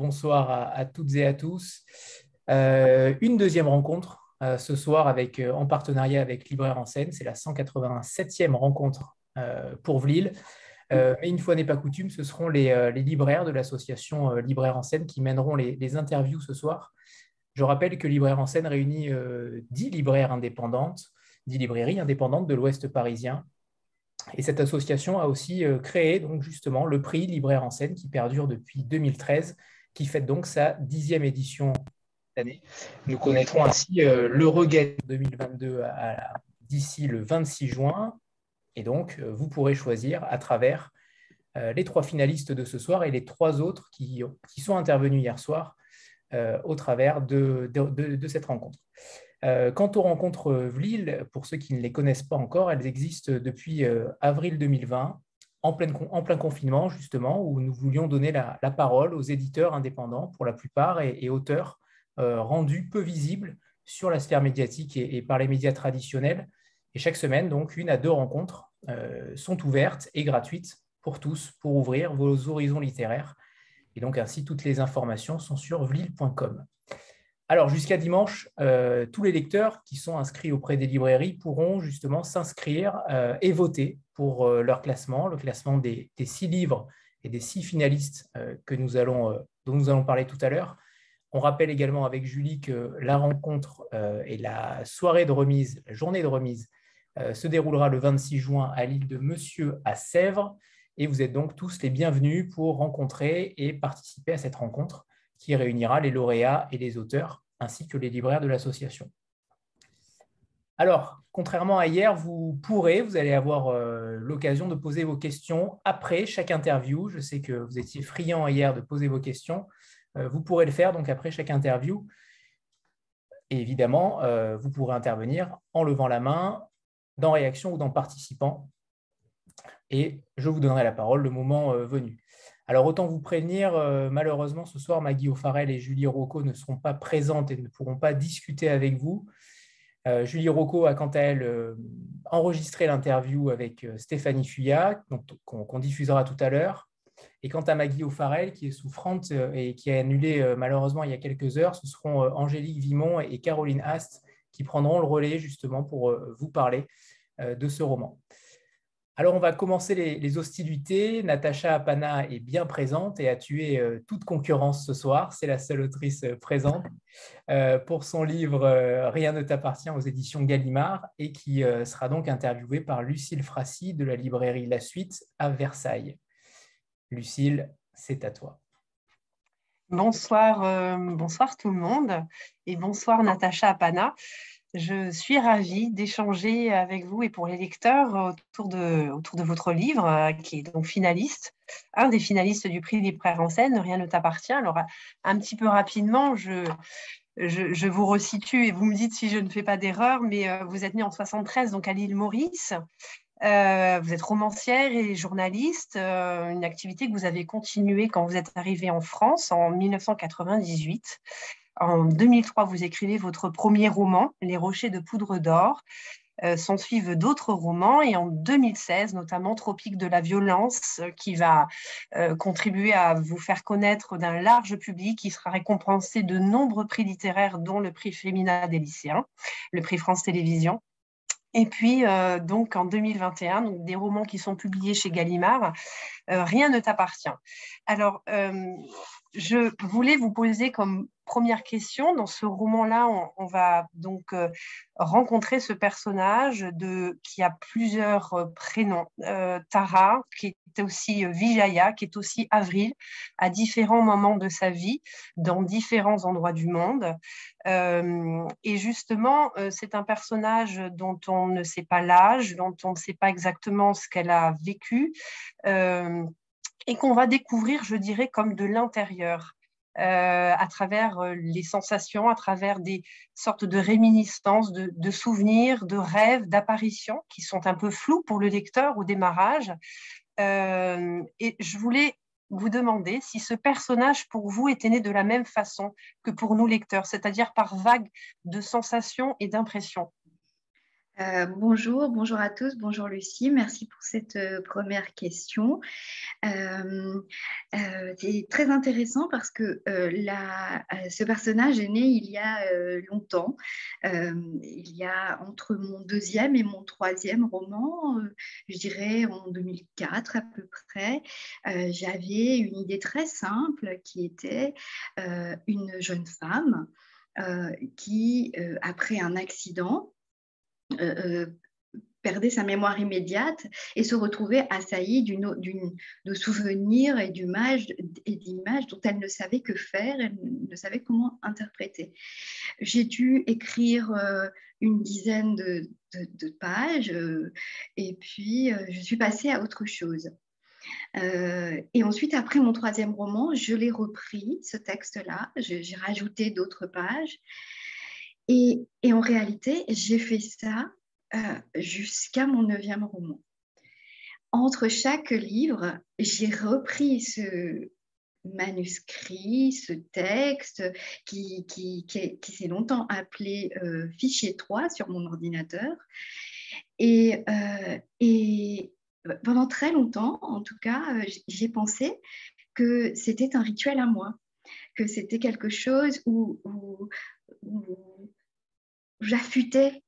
Bonsoir à, toutes et à tous. Euh, une deuxième rencontre euh, ce soir avec, euh, en partenariat avec Libraire en scène. C'est la 187e rencontre pour Vlil. mais une fois n'est pas coutume, ce seront les, libraires de l'association Libraire en scène qui mèneront les, interviews ce soir. Je rappelle que Libraire en scène réunit 10 libraires indépendantes, 10 librairies indépendantes de l'Ouest parisien et cette association a aussi créé donc justement le prix Libraire en scène qui perdure depuis 2013, qui fête donc sa dixième édition cette année. Nous connaîtrons ainsi euh, le regain 2022 d'ici le 26 juin. Et donc, euh, vous pourrez choisir à travers les trois finalistes de ce soir et les trois autres qui, qui sont intervenus hier soir au travers de, de cette rencontre. Euh, quant aux rencontres Vlil, pour ceux qui ne les connaissent pas encore, elles existent depuis euh, avril 2020, en, plein confinement justement, où nous voulions donner la, parole aux éditeurs indépendants pour la plupart et, auteurs euh, rendus peu visibles sur la sphère médiatique et, par les médias traditionnels. Et chaque semaine, donc, une à deux rencontres sont ouvertes et gratuites pour tous, pour ouvrir vos horizons littéraires. Et donc, ainsi, toutes les informations sont sur vlil.com. Alors, jusqu'à dimanche, euh, tous les lecteurs qui sont inscrits auprès des librairies pourront justement s'inscrire euh, et voter pour euh, leur classement, le classement des, six livres et des six finalistes que nous allons, dont nous allons parler tout à l'heure. On rappelle également avec Julie que la rencontre et la soirée de remise, la journée de remise, se déroulera le 26 juin à l'île de Monsieur à Sèvres. Et vous êtes donc tous les bienvenus pour rencontrer et participer à cette rencontre qui réunira les lauréats et les auteurs, ainsi que les libraires de l'association. Alors, contrairement à hier, vous pourrez, vous allez avoir euh, l'occasion de poser vos questions après chaque interview. Je sais que vous étiez friand hier de poser vos questions. Euh, vous pourrez le faire donc après chaque interview. Évidemment, euh, vous pourrez intervenir en levant la main, dans réaction ou dans participant. Et je vous donnerai la parole le moment venu. Alors autant vous prévenir, malheureusement ce soir, Maggie O'Farrell et Julie Rocco ne seront pas présentes et ne pourront pas discuter avec vous. Euh, Julie Rocco a quant à elle euh, enregistré l'interview avec Stéphanie Fuyat, qu'on diffusera tout à l'heure. Et quant à Maggie O'Farrell, qui est souffrante et qui a annulé malheureusement il y a quelques heures, ce seront Angélique Vimon et Caroline Ast qui prendront le relais justement pour vous parler de ce roman. Alors, on va commencer les, hostilités. Natacha Apana est bien présente et a tué euh, toute concurrence ce soir. C'est la seule autrice euh, présente euh, pour son livre Rien ne t'appartient aux éditions Gallimard et qui sera donc interviewée par Lucille Frassi de la librairie La Suite à Versailles. Lucille, c'est à toi. Bonsoir, bonsoir tout le monde et bonsoir Natacha Apana. Je suis ravie d'échanger avec vous et pour les lecteurs autour de, autour de votre livre, euh, qui est donc finaliste, un des finalistes du prix Libraire en scène, Rien ne t'appartient. Alors, un petit peu rapidement, je, je, vous resitue et vous me dites si je ne fais pas d'erreur, mais euh, vous êtes né en 73, donc à l'île Maurice. Euh, vous êtes romancière et journaliste, une activité que vous avez continuée quand vous êtes arrivée en France en 1998. En 2003, vous écrivez votre premier roman, Les Rochers de poudre d'or. Euh, s'en suivent d'autres romans et en 2016, notamment Tropique de la violence, euh, qui va euh, contribuer à vous faire connaître d'un large public, qui sera récompensé de nombreux prix littéraires, dont le prix Féminin des lycéens, le prix France Télévisions. Et puis, donc, en 2021, donc, des romans qui sont publiés chez Gallimard, Rien ne t'appartient. Alors, je voulais vous poser comme première question. Dans ce roman-là, on, va donc euh, rencontrer ce personnage de, qui a plusieurs euh, prénoms. Euh, Tara, qui est aussi Vijaya, qui est aussi Avril, à différents moments de sa vie, dans différents endroits du monde. et justement, c'est un personnage dont on ne sait pas l'âge, dont on ne sait pas exactement ce qu'elle a vécu et qu'on va découvrir, je dirais, comme de l'intérieur. Euh, à travers euh, les sensations, à travers des sortes de réminiscences, de, souvenirs, de rêves, d'apparitions qui sont un peu flous pour le lecteur au démarrage. Euh, et je voulais vous demander si ce personnage pour vous était né de la même façon que pour nous lecteurs, c'est-à-dire par vagues de sensations et d'impressions. Euh, bonjour, bonjour à tous, bonjour Lucie, merci pour cette euh, première question. Euh, c'est très intéressant parce que ce personnage est né il y a longtemps, il y a entre mon deuxième et mon troisième roman, je dirais en 2004 à peu près, j'avais une idée très simple qui était une jeune femme qui, après un accident, euh, euh, perdait sa mémoire immédiate et se retrouvait assaillie de souvenirs et d'images dont elle ne savait que faire, elle ne savait comment interpréter. J'ai dû écrire euh, une dizaine de, pages et puis je suis passée à autre chose. et ensuite, après mon troisième roman, je l'ai repris, ce texte-là, j'ai rajouté d'autres pages. Et, en réalité, j'ai fait ça euh, jusqu'à mon neuvième roman. Entre chaque livre, j'ai repris ce manuscrit, ce texte qui, s'est longtemps appelé euh, fichier 3 sur mon ordinateur. Et, euh, et, pendant très longtemps, en tout cas, j'ai pensé que c'était un rituel à moi, que c'était quelque chose où j'affûtais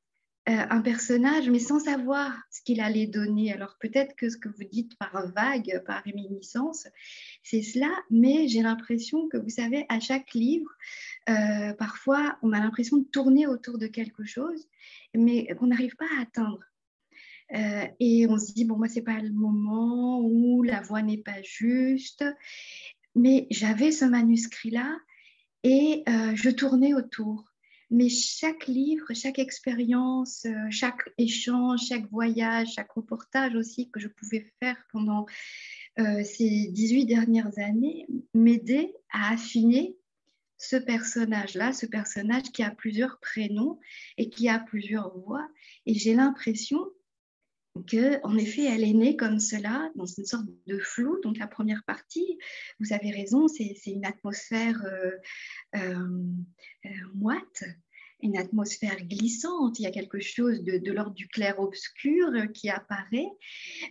euh, un personnage, mais sans savoir ce qu'il allait donner. Alors peut-être que ce que vous dites par vague, par réminiscence, c'est cela, mais j'ai l'impression que vous savez, à chaque livre, euh, parfois on a l'impression de tourner autour de quelque chose, mais qu'on n'arrive pas à atteindre. Euh, et on se dit, bon, moi, c'est pas le moment où la voix n'est pas juste. Mais j'avais ce manuscrit-là et je tournais autour mais chaque livre, chaque expérience, euh, chaque échange, chaque voyage, chaque reportage aussi que je pouvais faire pendant euh, ces 18 dernières années m'aidait à affiner ce personnage-là, ce personnage qui a plusieurs prénoms et qui a plusieurs voix. Et j'ai l'impression que, en effet, elle est née comme cela, dans une sorte de flou. Donc, la première partie, vous avez raison, c'est une atmosphère euh, euh, moite, une atmosphère glissante. Il y a quelque chose de, l'ordre du clair-obscur qui apparaît,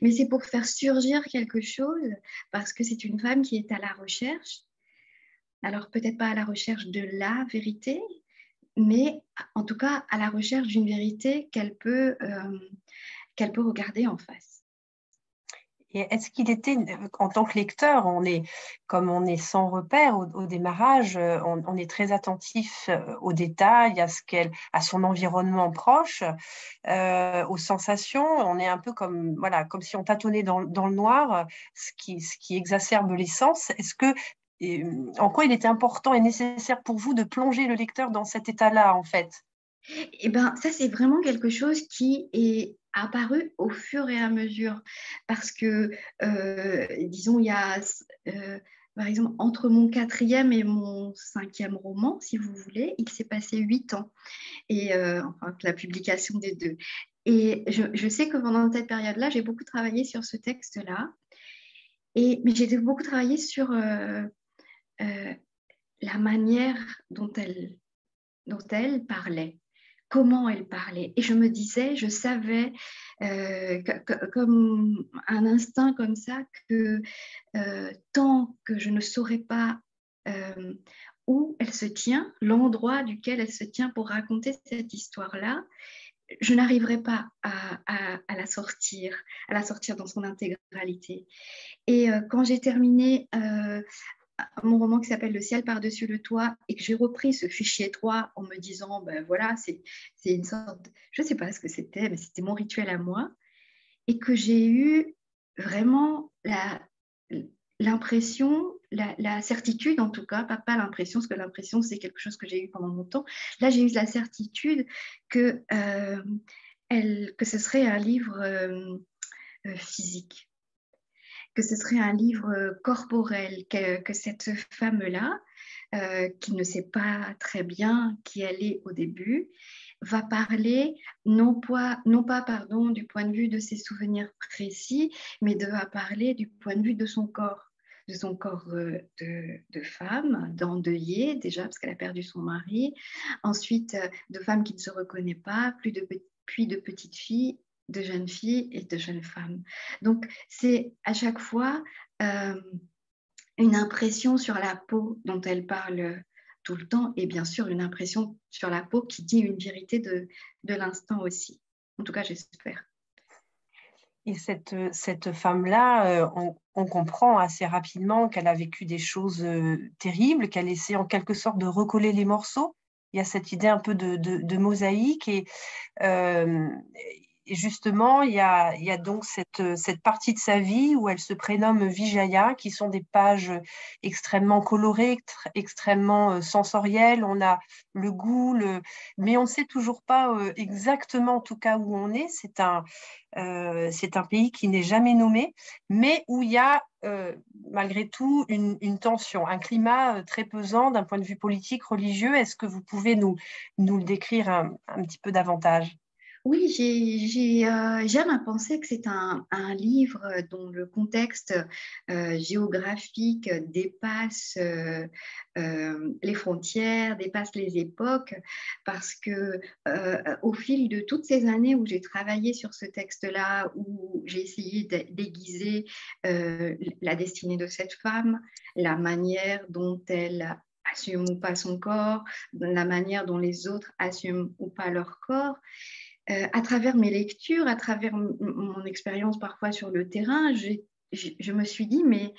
mais c'est pour faire surgir quelque chose, parce que c'est une femme qui est à la recherche. Alors, peut-être pas à la recherche de la vérité, mais en tout cas à la recherche d'une vérité qu'elle peut. Euh, qu'elle peut regarder en face. Et est-ce qu'il était, en tant que lecteur, on est, comme on est sans repère au, démarrage, euh, on, est très attentif euh, aux détails, à, ce qu'elle, à son environnement proche, euh, aux sensations. On est un peu comme, voilà, comme si on tâtonnait dans, dans le noir, ce qui, ce qui exacerbe les sens. Est-ce que, en quoi il était important et nécessaire pour vous de plonger le lecteur dans cet état-là, en fait? Eh ben, ça, c'est vraiment quelque chose qui est apparu au fur et à mesure. Parce que, euh, disons, il y a, euh, par exemple, entre mon quatrième et mon cinquième roman, si vous voulez, il s'est passé huit ans, et euh, enfin, la publication des deux. Et je, sais que pendant cette période-là, j'ai beaucoup travaillé sur ce texte-là, et, mais j'ai beaucoup travaillé sur la manière dont elle, dont elle parlait comment elle parlait. Et je me disais, je savais, euh, comme un instinct comme ça, que euh, tant que je ne saurais pas euh, où elle se tient, l'endroit duquel elle se tient pour raconter cette histoire-là, je n'arriverai pas à, à, la sortir, à la sortir dans son intégralité. Et quand j'ai terminé mon roman qui s'appelle Le ciel par-dessus le toit et que j'ai repris ce fichier 3 en me disant, ben voilà, c'est une sorte, je ne sais pas ce que c'était, mais c'était mon rituel à moi, et que j'ai eu vraiment l'impression, la, certitude en tout cas, pas, pas l'impression, parce que l'impression c'est quelque chose que j'ai eu pendant longtemps, là j'ai eu la certitude que, euh, elle, que ce serait un livre euh, euh, physique que ce serait un livre euh, corporel, que, cette femme-là, euh, qui ne sait pas très bien qui elle est au début, va parler non pas, pardon, du point de vue de ses souvenirs précis, mais de va parler du point de vue de son corps de son corps euh, de, femme, d'endeuillée déjà parce qu'elle a perdu son mari, ensuite de femme qui ne se reconnaît pas, plus de puis de petites filles, de jeunes filles et de jeunes femmes. Donc, c'est à chaque fois euh, une impression sur la peau dont elle parle tout le temps et bien sûr une impression sur la peau qui dit une vérité de, de l'instant aussi. En tout cas, j'espère. Et cette, cette femme-là, euh, on, comprend assez rapidement qu'elle a vécu des choses euh, terribles, qu'elle essaie en quelque sorte de recoller les morceaux. Il y a cette idée un peu de, de, mosaïque et justement, il y a, donc cette, cette, partie de sa vie où elle se prénomme Vijaya, qui sont des pages extrêmement colorées, extrêmement euh, sensorielles. On a le goût, le... mais on ne sait toujours pas euh, exactement, en tout cas, où on est. C'est un, euh, c'est un pays qui n'est jamais nommé, mais où il y a euh, malgré tout une, tension, un climat euh, très pesant d'un point de vue politique, religieux. Est-ce que vous pouvez nous, le décrire un petit peu davantage? Oui, euh, j'aime à penser que c'est un, livre dont le contexte euh, géographique dépasse euh, euh, les frontières, dépasse les époques, parce que euh, au fil de toutes ces années où j'ai travaillé sur ce texte-là, où j'ai essayé d'aiguiser euh, la destinée de cette femme, la manière dont elle assume ou pas son corps, la manière dont les autres assument ou pas leur corps, euh, à travers mes lectures, à travers mon expérience parfois sur le terrain, je me suis dit, mais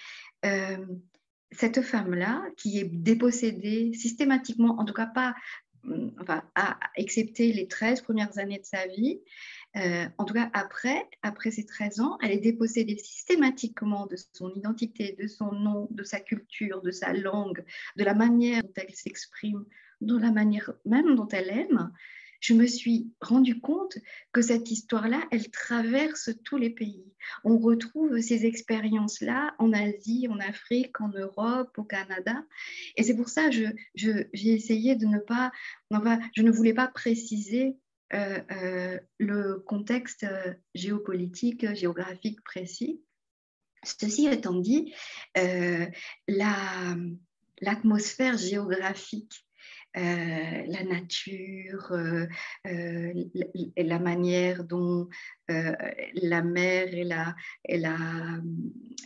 euh, cette femme-là, qui est dépossédée systématiquement, en tout cas pas, à, excepté les 13 premières années de sa vie, euh, en tout cas après, après ses 13 ans, elle est dépossédée systématiquement de son identité, de son nom, de sa culture, de sa langue, de la manière dont elle s'exprime, de la manière même dont elle aime je me suis rendu compte que cette histoire-là, elle traverse tous les pays. On retrouve ces expériences-là en Asie, en Afrique, en Europe, au Canada. Et c'est pour ça que j'ai essayé de ne pas, je ne voulais pas préciser euh, euh, le contexte euh, géopolitique, géographique précis. Ceci étant dit, l'atmosphère géographique euh, la nature, euh, euh, la, manière dont la mer et la, et, la,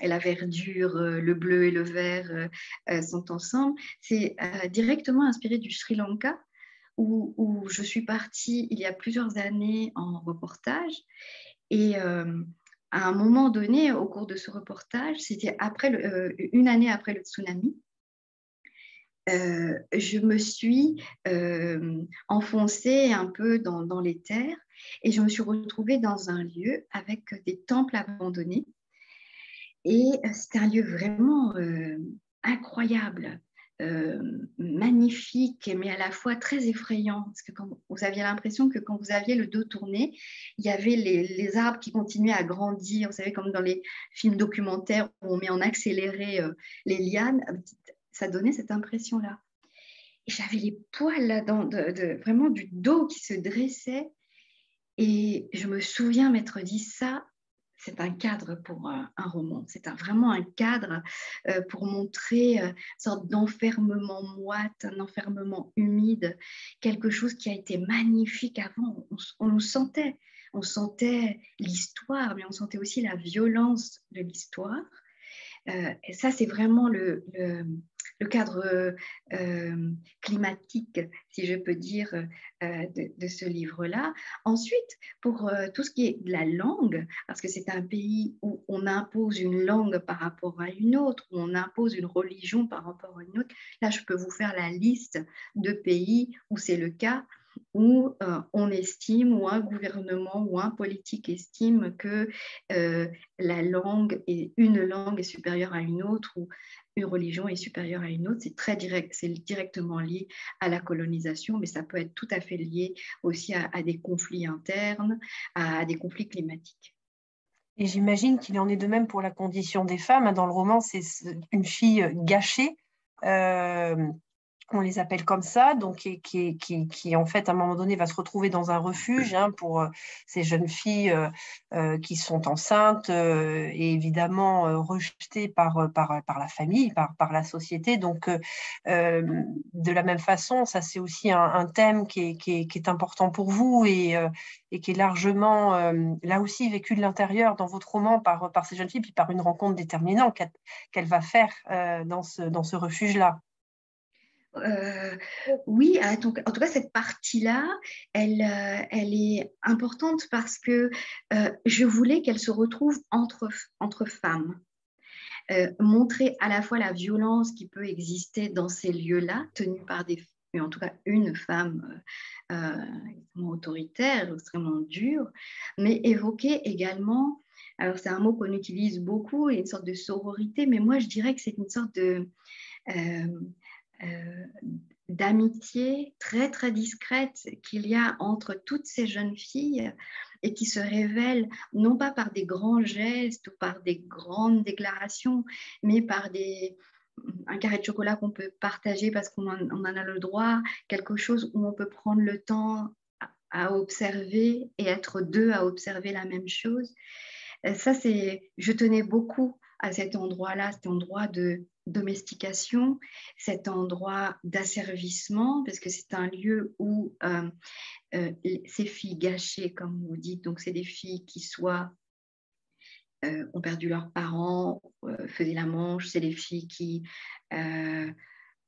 et la, verdure, le bleu et le vert sont ensemble. C'est directement inspiré du Sri Lanka, où, où, je suis partie il y a plusieurs années en reportage. Et à un moment donné, au cours de ce reportage, c'était après une année après le tsunami, euh, je me suis euh, enfoncée un peu dans, les terres et je me suis retrouvée dans un lieu avec des temples abandonnés. Et euh, c'était un lieu vraiment incroyable, magnifique, mais à la fois très effrayant. Parce que quand vous aviez l'impression que quand vous aviez le dos tourné, il y avait les, arbres qui continuaient à grandir. Vous savez, comme dans les films documentaires où on met en accéléré les lianes ça donnait cette impression-là. Et j'avais les poils là, de, vraiment du dos qui se dressait. Et je me souviens m'être dit ça, c'est un cadre pour un, roman. C'est vraiment un cadre euh, pour montrer euh, une sorte d'enfermement moite, un enfermement humide, quelque chose qui a été magnifique avant. On, on nous sentait, on sentait l'histoire, mais on sentait aussi la violence de l'histoire. Euh, ça, c'est vraiment le, cadre euh, climatique, si je peux dire, euh, de, ce livre-là. Ensuite, pour tout ce qui est de la langue, parce que c'est un pays où on impose une langue par rapport à une autre, où on impose une religion par rapport à une autre, là, je peux vous faire la liste de pays où c'est le cas où euh, on estime, ou un gouvernement ou un politique estime que euh, la langue est une langue est supérieure à une autre ou une religion est supérieure à une autre, c'est très direct, c'est directement lié à la colonisation, mais ça peut être tout à fait lié aussi à, des conflits internes, à, des conflits climatiques. Et j'imagine qu'il en est de même pour la condition des femmes. Dans le roman, c'est une fille gâchée. Euh, on les appelle comme ça, donc qui, en fait à un moment donné va se retrouver dans un refuge hein, pour euh, ces jeunes filles euh, euh, qui sont enceintes et évidemment rejetées par, la famille, par, la société. Donc de la même façon, ça c'est aussi un, thème qui est, important pour vous et, qui est largement là aussi vécu de l'intérieur dans votre roman par, ces jeunes filles, puis par une rencontre déterminante qu'elle va faire dans ce refuge-là. Euh, oui, en tout cas, cette partie-là, elle, euh, est importante parce que euh, je voulais qu'elle se retrouve entre, femmes. montrer à la fois la violence qui peut exister dans ces lieux-là, tenus par des en tout cas une femme extrêmement autoritaire, extrêmement dure, mais évoquer également, alors c'est un mot qu'on utilise beaucoup, une sorte de sororité, mais moi je dirais que c'est une sorte de d'amitié très très discrète qu'il y a entre toutes ces jeunes filles et qui se révèlent non pas par des grands gestes ou par des grandes déclarations, mais par des, un carré de chocolat qu'on peut partager parce qu'on en, en, a le droit, quelque chose où on peut prendre le temps à observer et être deux à observer la même chose. Euh, ça, c'est, je tenais beaucoup à cet endroit-là, cet endroit de domestication, cet endroit d'asservissement, parce que c'est un lieu où euh, euh, ces filles gâchées, comme vous dites, donc c'est des filles qui soit euh, ont perdu leurs parents, faisaient la manche, c'est des filles qui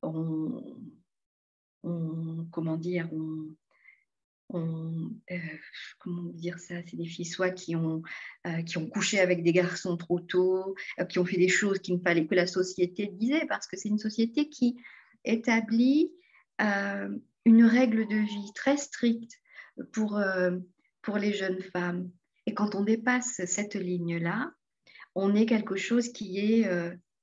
ont, ont, comment dire, ont euh, comment dire ça, c'est des filles soit qui ont, euh, qui ont couché avec des garçons trop tôt, euh, qui ont fait des choses qu'il ne fallait que la société disait, parce que c'est une société qui établit une règle de vie très stricte pour, pour les jeunes femmes. Et quand on dépasse cette ligne-là, on est quelque chose qui est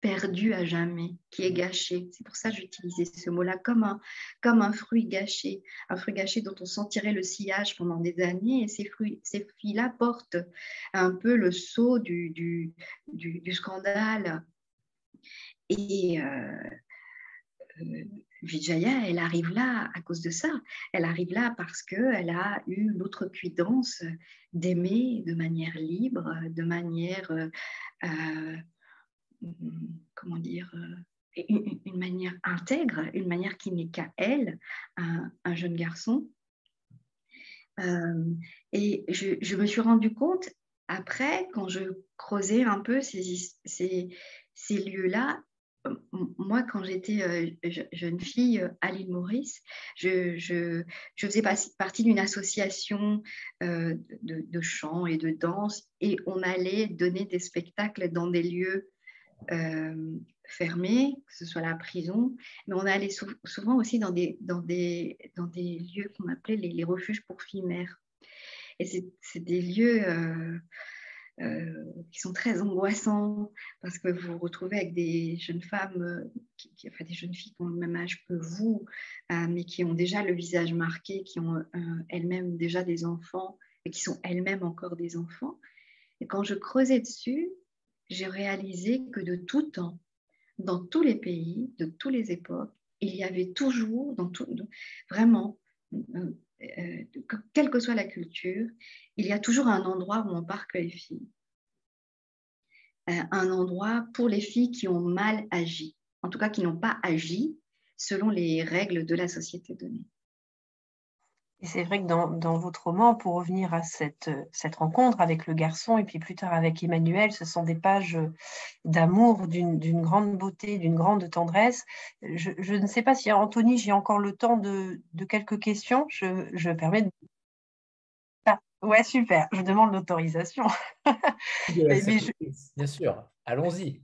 perdu à jamais, qui est gâché. C'est pour ça que j'utilisais ce mot-là comme un, comme un fruit gâché, un fruit gâché dont on sentirait le sillage pendant des années. Et ces, fruits, ces filles-là portent un peu le sceau du, du, du, scandale. Et euh, euh, Vijaya, elle arrive là à cause de ça. Elle arrive là parce qu'elle a eu l'autre cuidance d'aimer de manière libre, de manière... Euh, comment dire, euh, une, manière intègre, une manière qui n'est qu'à elle, un, jeune garçon. Euh, et je, me suis rendu compte après, quand je creusais un peu ces, ces, lieux-là, moi, quand j'étais euh, jeune fille à l'île Maurice, je, je, faisais partie d'une association de, de, chant et de danse et on allait donner des spectacles dans des lieux euh, fermés, que ce soit la prison, mais on allait souvent aussi dans des, lieux qu'on appelait les, refuges pour filles mères. Et c'est des lieux euh, euh, qui sont très angoissants parce que vous vous retrouvez avec des jeunes femmes, qui, enfin des jeunes filles qui ont le même âge que vous, mais qui ont déjà le visage marqué, qui ont elles-mêmes déjà des enfants et qui sont elles-mêmes encore des enfants. Et quand je creusais dessus, j'ai réalisé que de tout temps, dans tous les pays, de toutes les époques, il y avait toujours, dans tout, vraiment, euh, euh, quelle que soit la culture, il y a toujours un endroit où on parque les filles. Euh, un endroit pour les filles qui ont mal agi, en tout cas qui n'ont pas agi selon les règles de la société donnée. Et c'est vrai que dans, votre roman, pour revenir à cette, cette, rencontre avec le garçon et puis plus tard avec Emmanuel, ce sont des pages d'amour, d'une grande beauté, d'une grande tendresse. Je, ne sais pas si Anthony, j'ai encore le temps de, quelques questions. Je, je permets de... Ah, ouais, super. Je demande l'autorisation. Bien sûr, allons-y.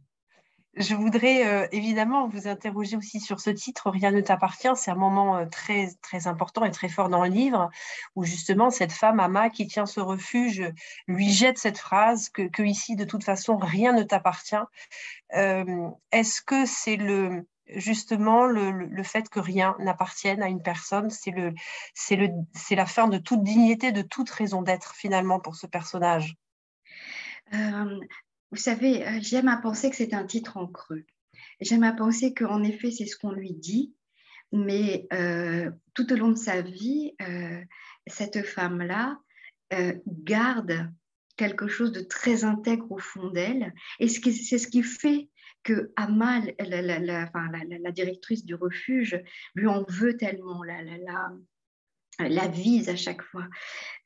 Je voudrais euh, évidemment vous interroger aussi sur ce titre, Rien ne t'appartient. C'est un moment euh, très, très important et très fort dans le livre où justement cette femme, Ama, qui tient ce refuge, lui jette cette phrase que, ici, de toute façon, rien ne t'appartient. Euh, est-ce que c'est le, justement le, fait que rien n'appartienne à une personne, c'est le, la fin de toute dignité, de toute raison d'être finalement pour ce personnage? Vous savez, euh, j'aime à penser que c'est un titre en creux. J'aime à penser qu'en effet, c'est ce qu'on lui dit, mais tout au long de sa vie, cette femme-là garde quelque chose de très intègre au fond d'elle. Et c'est ce qui fait que Amal, la, directrice du refuge, lui en veut tellement, la, vise à chaque fois.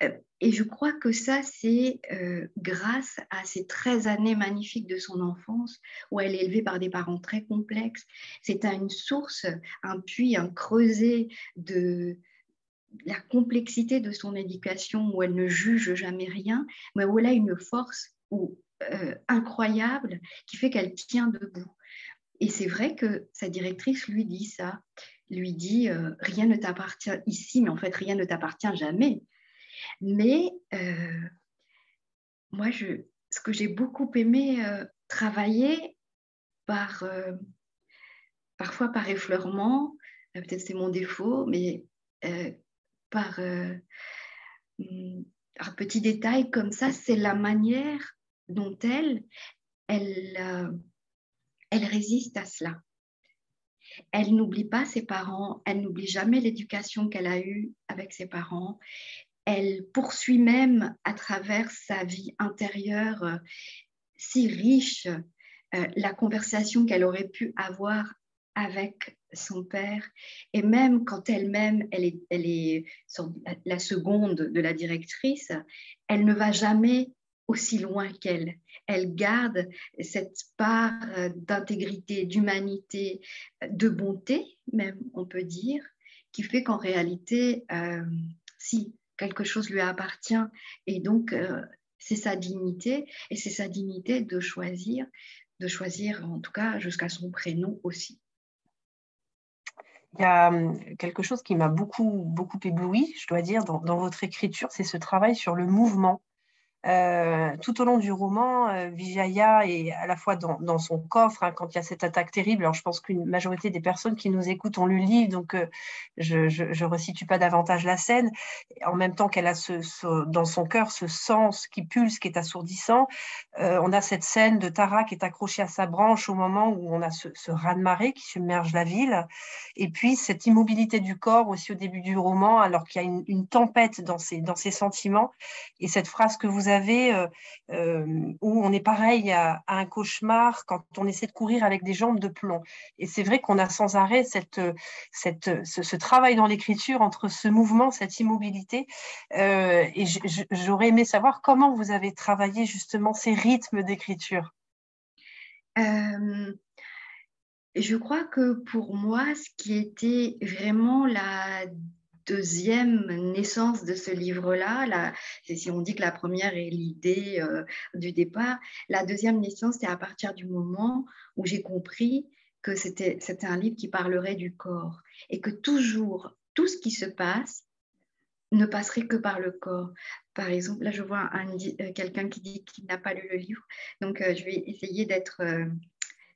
Euh, et je crois que ça, c'est euh, grâce à ces 13 années magnifiques de son enfance, où elle est élevée par des parents très complexes. C'est une source, un puits, un creuset de, la complexité de son éducation, où elle ne juge jamais rien, mais où elle a une force euh, incroyable qui fait qu'elle tient debout. Et c'est vrai que sa directrice lui dit ça, lui dit euh, rien ne t'appartient ici, mais en fait rien ne t'appartient jamais. Mais euh, moi, ce que j'ai beaucoup aimé travailler par, parfois par effleurement, peut-être c'est mon défaut, mais par euh, mm, un petit détail comme ça, c'est la manière dont elle, elle, euh, elle résiste à cela. Elle n'oublie pas ses parents, elle n'oublie jamais l'éducation qu'elle a eue avec ses parents. Elle poursuit même à travers sa vie intérieure euh, si riche la conversation qu'elle aurait pu avoir avec son père. Et même quand elle-même, elle est la seconde de la directrice, elle ne va jamais aussi loin qu'elle. Elle garde cette part d'intégrité, d'humanité, de bonté, même, on peut dire, qui fait qu'en réalité, euh, si quelque chose lui appartient, et donc euh, c'est sa dignité, et c'est sa dignité de choisir, de choisir en tout cas jusqu'à son prénom aussi. Il y a quelque chose qui m'a beaucoup, beaucoup ébloui, je dois dire, dans votre écriture, c'est ce travail sur le mouvement. Euh, tout au long du roman, euh, Vijaya est à la fois dans, son coffre, hein, quand il y a cette attaque terrible. Alors, je pense qu'une majorité des personnes qui nous écoutent ont lu le livre, donc euh, je ne resitue pas davantage la scène. En même temps qu'elle a ce, dans son cœur ce sens qui pulse, qui est assourdissant, on a cette scène de Tara qui est accrochée à sa branche au moment où on a ce, ce raz-de-marée qui submerge la ville. Et puis, cette immobilité du corps aussi au début du roman, alors qu'il y a une, tempête dans ses, dans ses sentiments. Et cette phrase que vous avez euh, euh, où on est pareil à, un cauchemar quand on essaie de courir avec des jambes de plomb. Et c'est vrai qu'on a sans arrêt cette, ce, travail dans l'écriture entre ce mouvement, cette immobilité. Euh, et j'aurais aimé savoir comment vous avez travaillé justement ces rythmes d'écriture. je crois que pour moi, ce qui était vraiment la deuxième naissance de ce livre-là. Si on dit que la première est l'idée euh, du départ, la deuxième naissance, c'est à partir du moment où j'ai compris que c'était un livre qui parlerait du corps et que toujours, tout ce qui se passe ne passerait que par le corps. Par exemple, là, je vois euh, quelqu'un qui dit qu'il n'a pas lu le livre, donc euh, je vais essayer d'être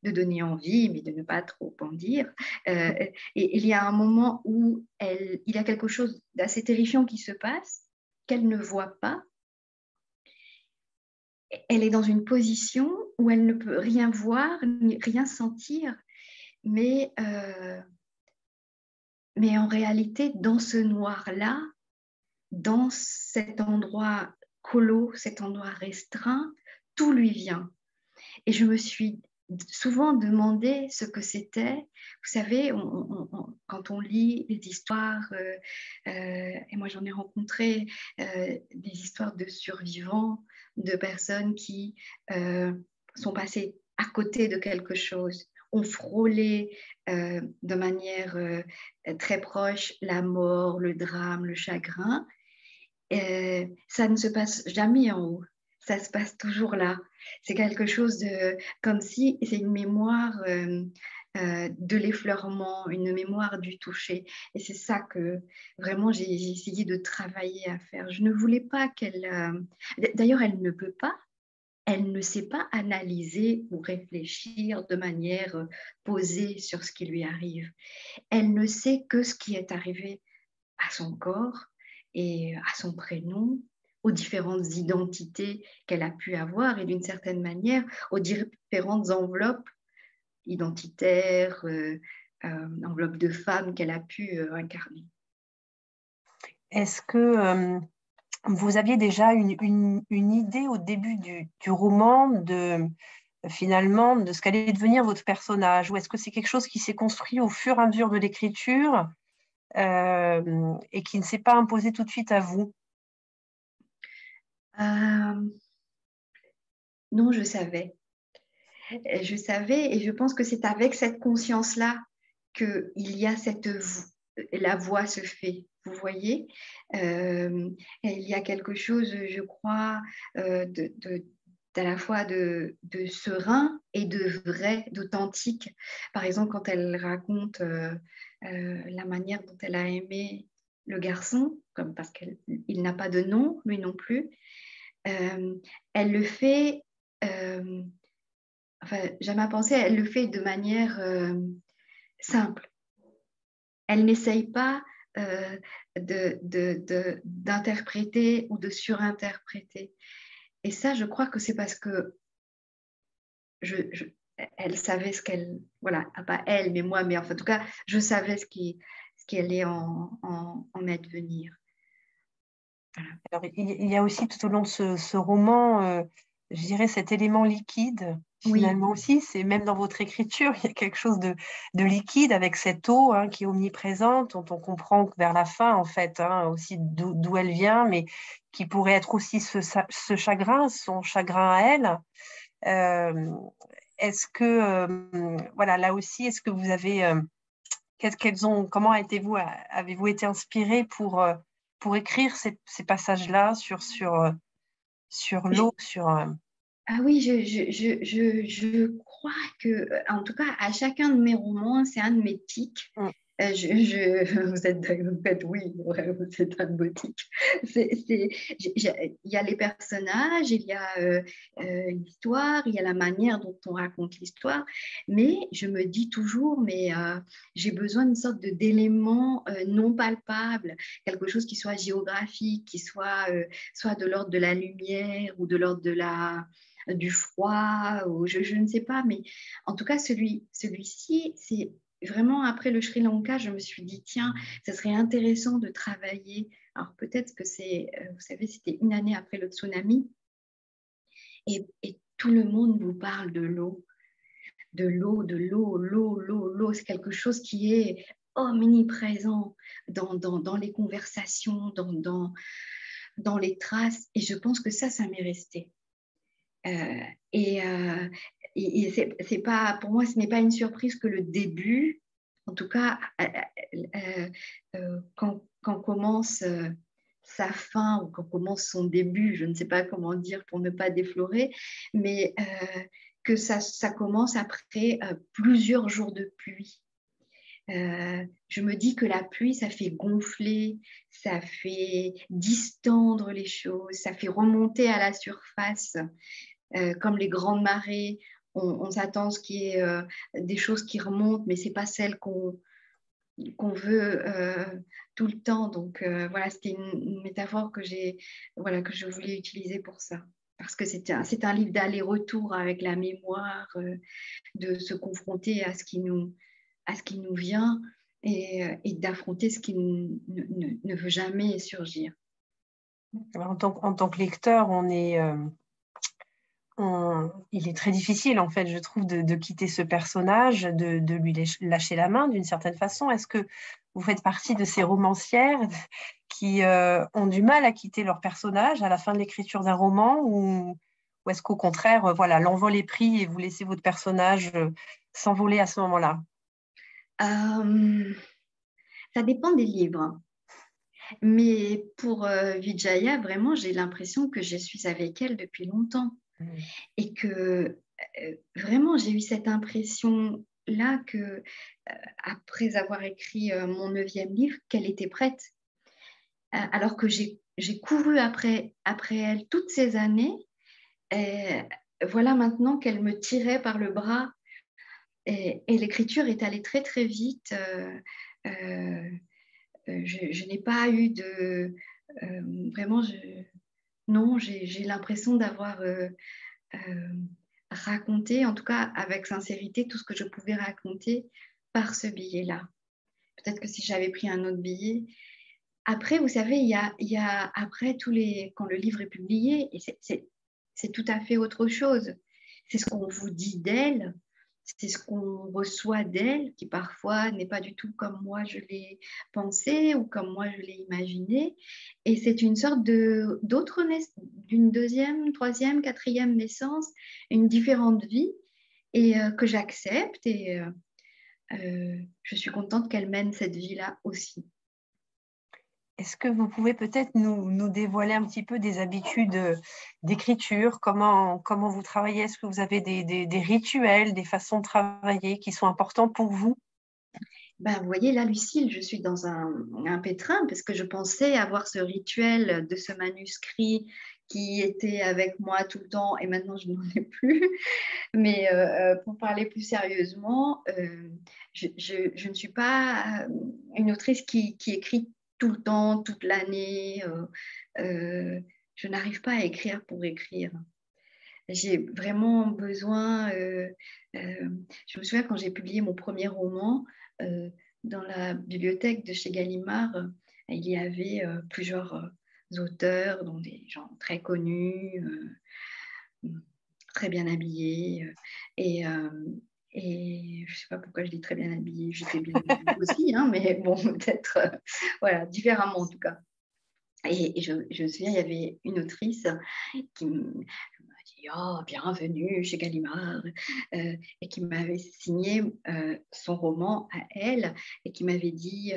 de donner envie, mais de ne pas trop en dire. Euh, et il y a un moment où elle, il y a quelque chose d'assez terrifiant qui se passe, qu'elle ne voit pas. Elle est dans une position où elle ne peut rien voir, rien sentir, mais, euh, mais en réalité, dans ce noir-là, dans cet endroit colo, cet endroit restreint, tout lui vient. Et je me suis souvent demandé ce que c'était. Vous savez, quand on lit les histoires, euh, euh, et moi j'en ai rencontré euh, des histoires de survivants, de personnes qui sont passées à côté de quelque chose, ont frôlé de manière très proche la mort, le drame, le chagrin. ça ne se passe jamais en haut, ça se passe toujours là. C'est quelque chose de comme si c'est une mémoire euh, euh, de l'effleurement, une mémoire du toucher. Et c'est ça que vraiment j'ai essayé de travailler à faire. Je ne voulais pas qu'elle. Euh, d'ailleurs, elle ne peut pas. Elle ne sait pas analyser ou réfléchir de manière posée sur ce qui lui arrive. Elle ne sait que ce qui est arrivé à son corps et à son prénom aux différentes identités qu'elle a pu avoir et d'une certaine manière aux différentes enveloppes identitaires, euh, enveloppe de femme qu'elle a pu incarner. Est-ce que vous aviez déjà une, idée au début du, roman de finalement de ce qu'allait devenir votre personnage? Ou est-ce que c'est quelque chose qui s'est construit au fur et à mesure de l'écriture euh, et qui ne s'est pas imposé tout de suite à vous? Euh, Non, je savais. Je savais et je pense que c'est avec cette conscience-là qu'il y a cette la voix se fait vous voyez? Euh, il y a quelque chose, je crois, euh, à la fois de, serein et de vrai, d'authentique. Par exemple, quand elle raconte euh, la manière dont elle a aimé le garçon, comme parce qu'il n'a pas de nom, lui non plus, elle le fait, enfin, jamais à penser, elle le fait de manière simple. Elle n'essaye pas euh, d'interpréter ou de surinterpréter. Et ça, je crois que c'est parce que je, elle savait ce qu'elle, voilà, ah, pas elle, mais moi, mais en tout cas, je savais ce qui, ce en, en, en advenir. Alors, il y a aussi tout au long de ce, roman, euh, je dirais, cet élément liquide finalement aussi. C'est même dans votre écriture, il y a quelque chose de, liquide avec cette eau hein, qui est omniprésente, dont on comprend que vers la fin, en fait, hein, aussi d'où elle vient, mais qui pourrait être aussi ce, chagrin, son chagrin à elle. Euh, est-ce que, euh, voilà, là aussi, est-ce que vous avez, qu'elles ont, comment avez-vous avez-vous été inspiré pour, pour écrire ces, ces passages-là sur, sur, sur l'eau, sur ah oui, je, je, je, je, crois que, en tout cas, à chacun de mes romans, c'est un de mes tics. Mm. Euh, je, vous, êtes, vous êtes, oui, vous êtes un boutique. Il y a les personnages, il y a euh, euh, l'histoire, il y a la manière dont on raconte l'histoire, mais je me dis toujours, mais j'ai besoin d'une sorte d'élément non palpable, quelque chose qui soit géographique, qui soit soit de l'ordre de la lumière ou de l'ordre de la du froid, ou je, je, ne sais pas, mais en tout cas, celui, celui-ci, c'est vraiment après le Sri Lanka, je me suis dit, tiens, ça serait intéressant de travailler. Alors peut-être que c'est, euh, vous savez, c'était une année après le tsunami, et, tout le monde vous parle de l'eau, de l'eau, de l'eau, l'eau, l'eau, l'eau. C'est quelque chose qui est omniprésent dans, dans, les conversations, dans, dans, dans les traces, et je pense que ça, ça m'est resté. Euh, et, euh, c'est pas, pour moi, ce n'est pas une surprise que le début, en tout cas, euh, quand, quand, commence sa fin ou quand commence son début, je ne sais pas comment dire pour ne pas déflorer, mais que ça, ça, commence après plusieurs jours de pluie. je me dis que la pluie, ça fait gonfler, ça fait distendre les choses, ça fait remonter à la surface euh, comme les grandes marées, on, s'attend à ce qu'il y ait euh, des choses qui remontent, mais ce n'est pas celles qu'on veut euh, tout le temps. Donc voilà, c'était une, métaphore que voilà, que je voulais utiliser pour ça. Parce que c'est un, un, livre d'aller-retour avec la mémoire, de se confronter à ce qui nous, à ce qui nous vient et, et d'affronter ce qui ne, veut jamais surgir. en, tant, en tant, que lecteur, on est, il est très difficile, en fait, je trouve, de, quitter ce personnage, de, lui lâcher la main d'une certaine façon. Est-ce que vous faites partie de ces romancières qui euh, ont du mal à quitter leur personnage à la fin de l'écriture d'un roman ou, est-ce qu'au contraire, euh, voilà, l'envol est pris et vous laissez votre personnage euh, s'envoler à ce moment-là? Ça dépend des livres. Mais pour Vijaya, vraiment, j'ai l'impression que je suis avec elle depuis longtemps. Et que euh, vraiment, j'ai eu cette impression-là que, euh, après avoir écrit euh, mon neuvième livre, qu'elle était prête. alors que j'ai couru après, après elle toutes ces années. Et voilà maintenant qu'elle me tirait par le bras. Et, l'écriture est allée très très vite. je, n'ai pas eu de... vraiment, je, non, j'ai l'impression d'avoir euh, euh, raconté, en tout cas avec sincérité, tout ce que je pouvais raconter par ce billet-là. Peut-être que si j'avais pris un autre billet. Après, vous savez, il y a, y a après tous les, quand le livre est publié, c'est tout à fait autre chose. C'est ce qu'on vous dit d'elle, c'est ce qu'on reçoit d'elle, qui parfois n'est pas du tout comme moi je l'ai pensé ou comme moi je l'ai imaginé. Et c'est une sorte de d'autre d'une deuxième, troisième, quatrième naissance, une différente vie, et euh, que j'accepte. Et euh, euh, je suis contente qu'elle mène cette vie-là aussi. Est-ce que vous pouvez peut-être nous, dévoiler un petit peu des habitudes euh, d'écriture comment, comment vous travaillez? Est-ce que vous avez des, rituels, des façons de travailler qui sont importants pour vous? Ben, vous voyez, là, Lucille, je suis dans un, pétrin parce que je pensais avoir ce rituel de ce manuscrit qui était avec moi tout le temps et maintenant je n'en ai plus. Mais euh, euh, pour parler plus sérieusement, je, ne suis pas une autrice qui, qui écrit tout le temps, toute l'année. Euh, euh, je n'arrive pas à écrire pour écrire. J'ai vraiment besoin. Euh, je me souviens quand j'ai publié mon premier roman, dans la bibliothèque de chez Gallimard, il y avait plusieurs auteurs, dont des gens très connus, très bien habillés. Et, et je ne sais pas pourquoi je dis très bien habillée, j'étais bien habillée aussi, hein, mais bon, peut-être, euh, voilà, différemment en tout cas. Et, je, je, me souviens, il y avait une autrice qui m'a dit Oh, bienvenue chez Gallimard, euh, et qui m'avait signé euh, son roman à elle, et qui m'avait dit,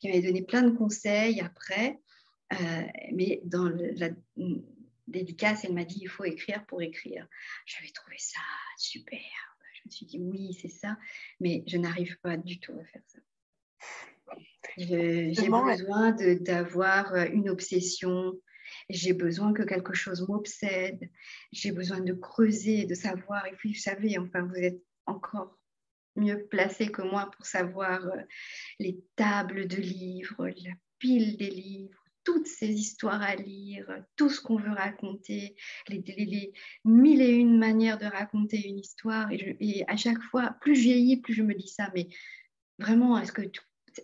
qui m'avait donné plein de conseils après. mais dans la dédicace, elle m'a dit Il faut écrire pour écrire. J'avais trouvé ça super je me suis dit oui, c'est ça, mais je n'arrive pas du tout à faire ça. J'ai besoin d'avoir euh, une obsession, j'ai besoin que quelque chose m'obsède, j'ai besoin de creuser, de savoir. Et puis, vous savez, enfin, vous êtes encore mieux placé que moi pour savoir euh, les tables de livres, la pile des livres, toutes ces histoires à lire, tout ce qu'on veut raconter, les, mille et une manières de raconter une histoire. Et, à chaque fois, plus je vieillis, plus je me dis ça. Mais vraiment, est-ce que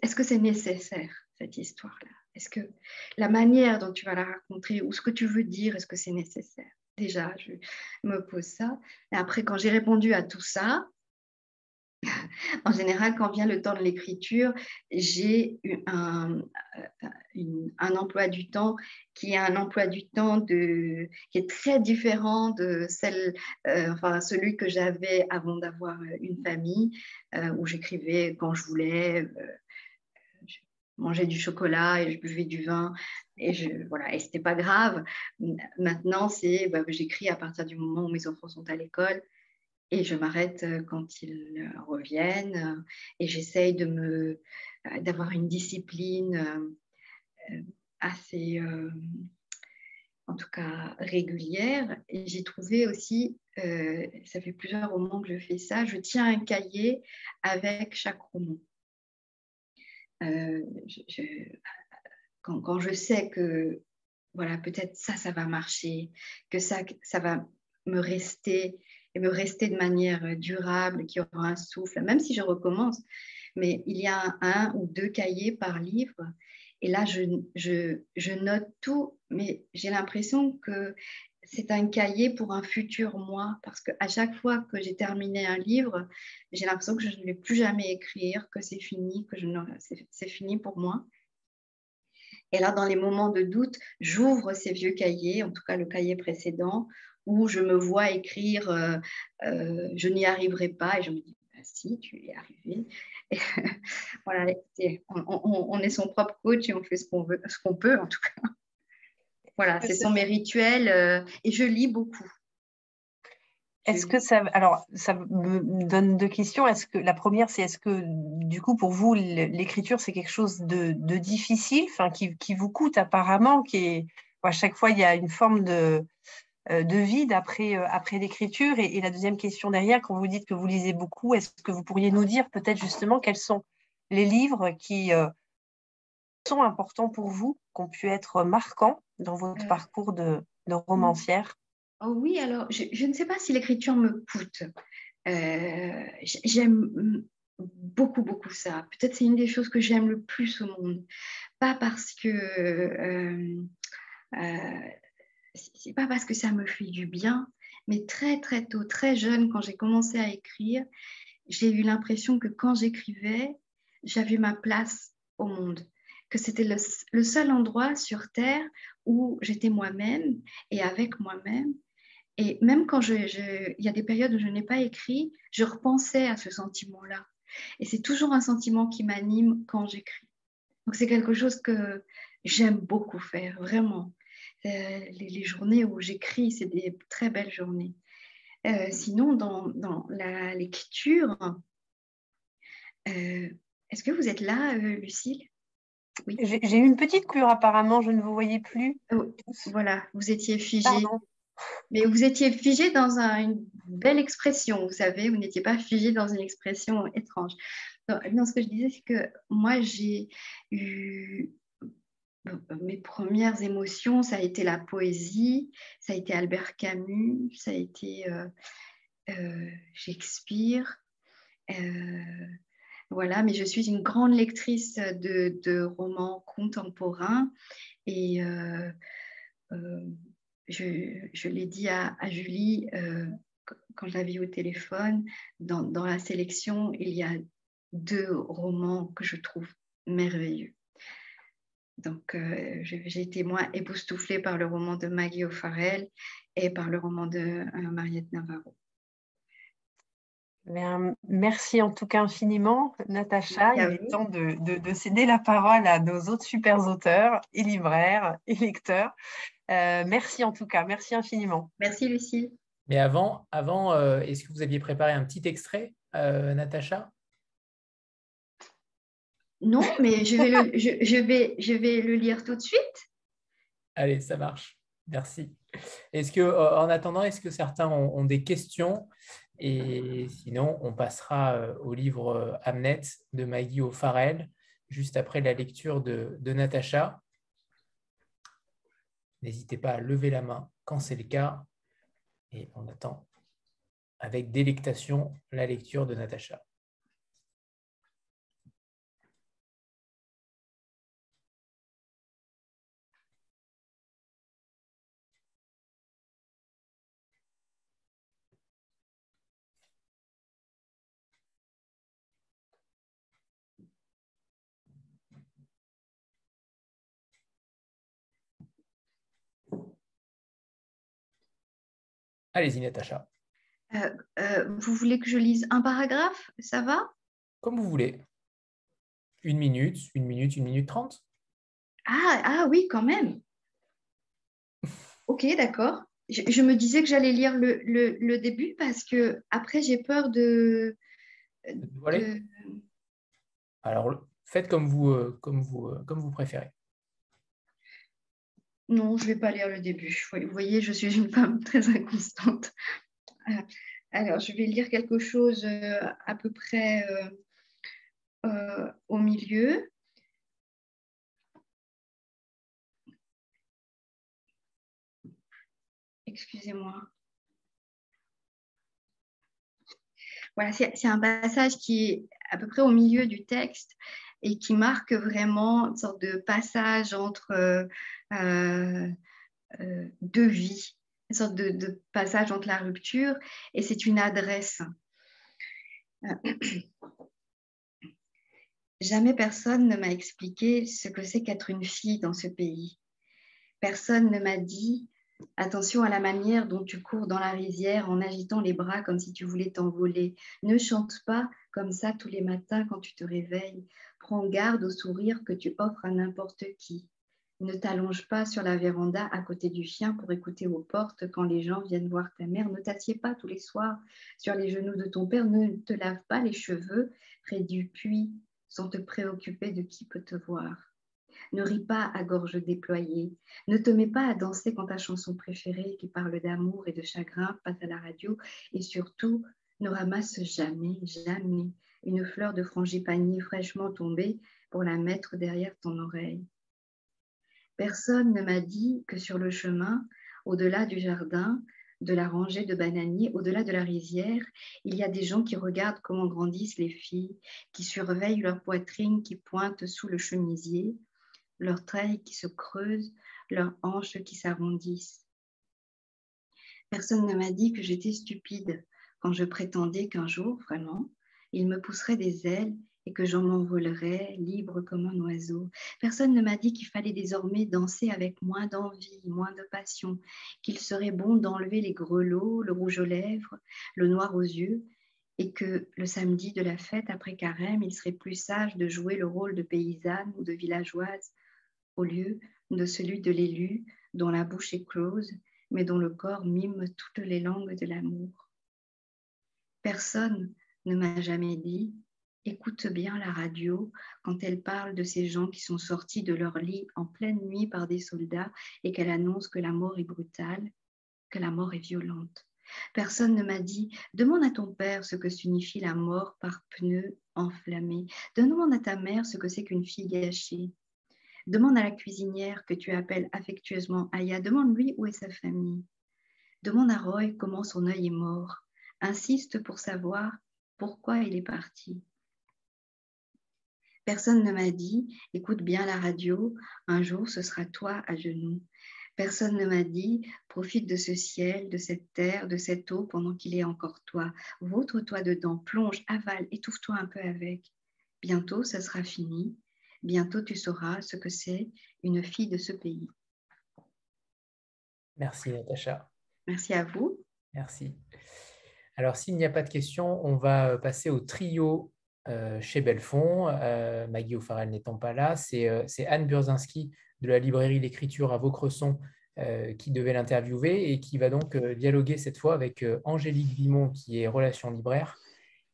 est-ce que c'est nécessaire cette histoire-là? Est-ce que la manière dont tu vas la raconter ou ce que tu veux dire, est-ce que c'est nécessaire? Déjà, je me pose ça. Et après, quand j'ai répondu à tout ça, en général, quand vient le temps de l'écriture, j'ai un, un, emploi du temps qui est un emploi du temps qui est très différent de euh, celui que j'avais avant d'avoir une famille, euh, où j'écrivais quand je voulais, euh, je mangeais du chocolat et je buvais du vin. Et, je, voilà, et c'était pas grave. Maintenant, bah, j'écris à partir du moment où mes enfants sont à l'école et je m'arrête euh, quand ils euh, reviennent euh, et j'essaye de me d'avoir une discipline assez en tout cas régulière. Et j'ai trouvé aussi ça fait plusieurs romans que je fais ça je tiens un cahier avec chaque roman. Quand, quand, je sais que voilà peut-être ça ça va marcher que ça ça va me rester et me rester de manière euh, durable, qui aura un souffle, même si je recommence. Mais il y a un, ou deux cahiers par livre. Et là, je, je, note tout, mais j'ai l'impression que c'est un cahier pour un futur moi, parce qu'à chaque fois que j'ai terminé un livre, j'ai l'impression que je ne vais plus jamais écrire, que c'est fini, que c'est fini pour moi. Et là, dans les moments de doute, j'ouvre ces vieux cahiers, en tout cas le cahier précédent, où je me vois écrire euh, euh, je n'y arriverai pas et je me dis bah, si tu y es arrivé voilà on, est son propre coach et on fait ce qu'on veut ce qu'on peut en tout cas. Voilà ce sont mes rituels euh, et je lis beaucoup. Est-ce que ça, alors, ça me donne deux questions. Est-ce que la première, c'est est-ce que du coup pour vous l'écriture c'est quelque chose de, difficile, enfin qui, qui, vous coûte apparemment, qui est à chaque fois il y a une forme de, de vide après, euh, après l'écriture et, la deuxième question derrière, quand vous dites que vous lisez beaucoup, est-ce que vous pourriez nous dire peut-être justement quels sont les livres qui euh, sont importants pour vous, qui ont pu être marquants dans votre parcours de, romancière? Oh Oui, alors je, ne sais pas si l'écriture me coûte. j'aime beaucoup, beaucoup ça. Peut-être c'est une des choses que j'aime le plus au monde. Pas parce que... Euh, euh, c'est pas parce que ça me fait du bien, mais très, très tôt, très jeune, quand j'ai commencé à écrire, j'ai eu l'impression que quand j'écrivais, j'avais ma place au monde que c'était le, seul endroit sur Terre où j'étais moi-même et avec moi-même. Et même quand il y a des périodes où je n'ai pas écrit, je repensais à ce sentiment-là. Et c'est toujours un sentiment qui m'anime quand j'écris. Donc c'est quelque chose que j'aime beaucoup faire, vraiment. Euh, les, journées où j'écris, c'est des très belles journées. Euh, sinon, dans, dans, la lecture, euh, est-ce que vous êtes là, Lucille? J'ai eu une petite couleur apparemment, je ne vous voyais plus. Oh, voilà, vous étiez figé. Mais vous étiez figé dans une belle expression, vous savez, vous n'étiez pas figé dans une expression étrange. Non, ce que je disais, c'est que moi, j'ai eu mes premières émotions, ça a été la poésie, ça a été Albert Camus, ça a été euh, euh, Shakespeare. Euh, voilà, mais je suis une grande lectrice de, romans contemporains et je, l'ai dit à, Julie quand je l'avais au téléphone, dans, la sélection, il y a deux romans que je trouve merveilleux. Donc, j'ai été moi époustouflée par le roman de Maggie O'Farrell et par le roman de Mariette Navarro merci en tout cas infiniment, Natacha. Il est temps de, céder la parole à nos autres super auteurs et libraires et lecteurs. Euh, merci en tout cas, merci infiniment. Merci Lucie. Mais avant, avant euh, est-ce que vous aviez préparé un petit extrait, euh, Natacha? Non, mais je vais, le, je, vais, je vais le lire tout de suite. Allez, ça marche. Merci. Est-ce que, en attendant, est-ce que certains ont des questions? Et sinon, on passera euh, au livre euh, Hamnet de Maggie O'Farrell, juste après la lecture de, de Natacha. N'hésitez pas à lever la main quand c'est le cas. Et on attend avec délectation la lecture de Natacha. Allez-y, Natacha. Euh, euh, vous voulez que je lise un paragraphe? Ça va? Comme vous voulez. Une minute, une minute, une minute trente? Ah, ah oui, quand même. ok, d'accord. Je, me disais que j'allais lire le, début parce que après j'ai peur de. Alors, faites comme vous, euh, comme vous, comme vous préférez. Non, je ne vais pas lire le début. Vous voyez, je suis une femme très inconstante. Euh, alors, je vais lire quelque chose euh, à peu près euh, au milieu. Excusez-moi. Voilà, c'est un passage qui est à peu près au milieu du texte et qui marque vraiment une sorte de passage entre euh, euh, euh, deux vies, une sorte de, passage entre la rupture, et c'est une adresse. Jamais personne ne m'a expliqué ce que c'est qu'être une fille dans ce pays. Personne ne m'a dit Attention à la manière dont tu cours dans la rizière en agitant les bras comme si tu voulais t'envoler. Ne chante pas comme ça tous les matins quand tu te réveilles. Prends garde au sourire que tu offres à n'importe qui. Ne t'allonge pas sur la véranda à côté du chien pour écouter aux portes quand les gens viennent voir ta mère. Ne t'assieds pas tous les soirs sur les genoux de ton père. Ne te lave pas les cheveux près du puits sans te préoccuper de qui peut te voir. Ne ris pas à gorge déployée. Ne te mets pas à danser quand ta chanson préférée qui parle d'amour et de chagrin passe à la radio. Et surtout, ne ramasse jamais, jamais une fleur de frangipanier fraîchement tombée pour la mettre derrière ton oreille. Personne ne m'a dit que sur le chemin, au-delà du jardin, de la rangée de bananiers, au-delà de la rizière, il y a des gens qui regardent comment grandissent les filles, qui surveillent leur poitrine qui pointe sous le chemisier, leurs tailles qui se creusent, leurs hanches qui s'arrondissent. Personne ne m'a dit que j'étais stupide quand je prétendais qu'un jour, vraiment, il me pousserait des ailes et que j'en m'envolerais libre comme un oiseau. Personne ne m'a dit qu'il fallait désormais danser avec moins d'envie, moins de passion, qu'il serait bon d'enlever les grelots, le rouge aux lèvres, le noir aux yeux, et que le samedi de la fête après carême, il serait plus sage de jouer le rôle de paysanne ou de villageoise au lieu de celui de l'élu dont la bouche est close, mais dont le corps mime toutes les langues de l'amour. Personne ne m'a jamais dit écoute bien la radio quand elle parle de ces gens qui sont sortis de leur lit en pleine nuit par des soldats et qu'elle annonce que la mort est brutale, que la mort est violente. Personne ne m'a dit demande à ton père ce que signifie la mort par pneu enflammé. Demande à ta mère ce que c'est qu'une fille gâchée. Demande à la cuisinière que tu appelles affectueusement Aya, demande-lui où est sa famille. Demande à Roy comment son œil est mort. Insiste pour savoir pourquoi il est parti? Personne ne m'a dit, écoute bien la radio, un jour ce sera toi à genoux. Personne ne m'a dit, profite de ce ciel, de cette terre, de cette eau pendant qu'il est encore toi. Vautre-toi dedans, plonge, avale, étouffe-toi un peu avec. Bientôt, ça sera fini. Bientôt, tu sauras ce que c'est une fille de ce pays. Merci, Natacha. Merci à vous. Merci. Alors, s'il n'y a pas de questions, on va passer au trio euh, chez Belfond, euh, Maggie O'Farrell n'étant pas là, euh, c'est Anne Burzinski de la librairie L'écriture à Vaucresson qui devait l'interviewer et qui va donc dialoguer cette fois avec Angélique Vimon, qui est relation libraire,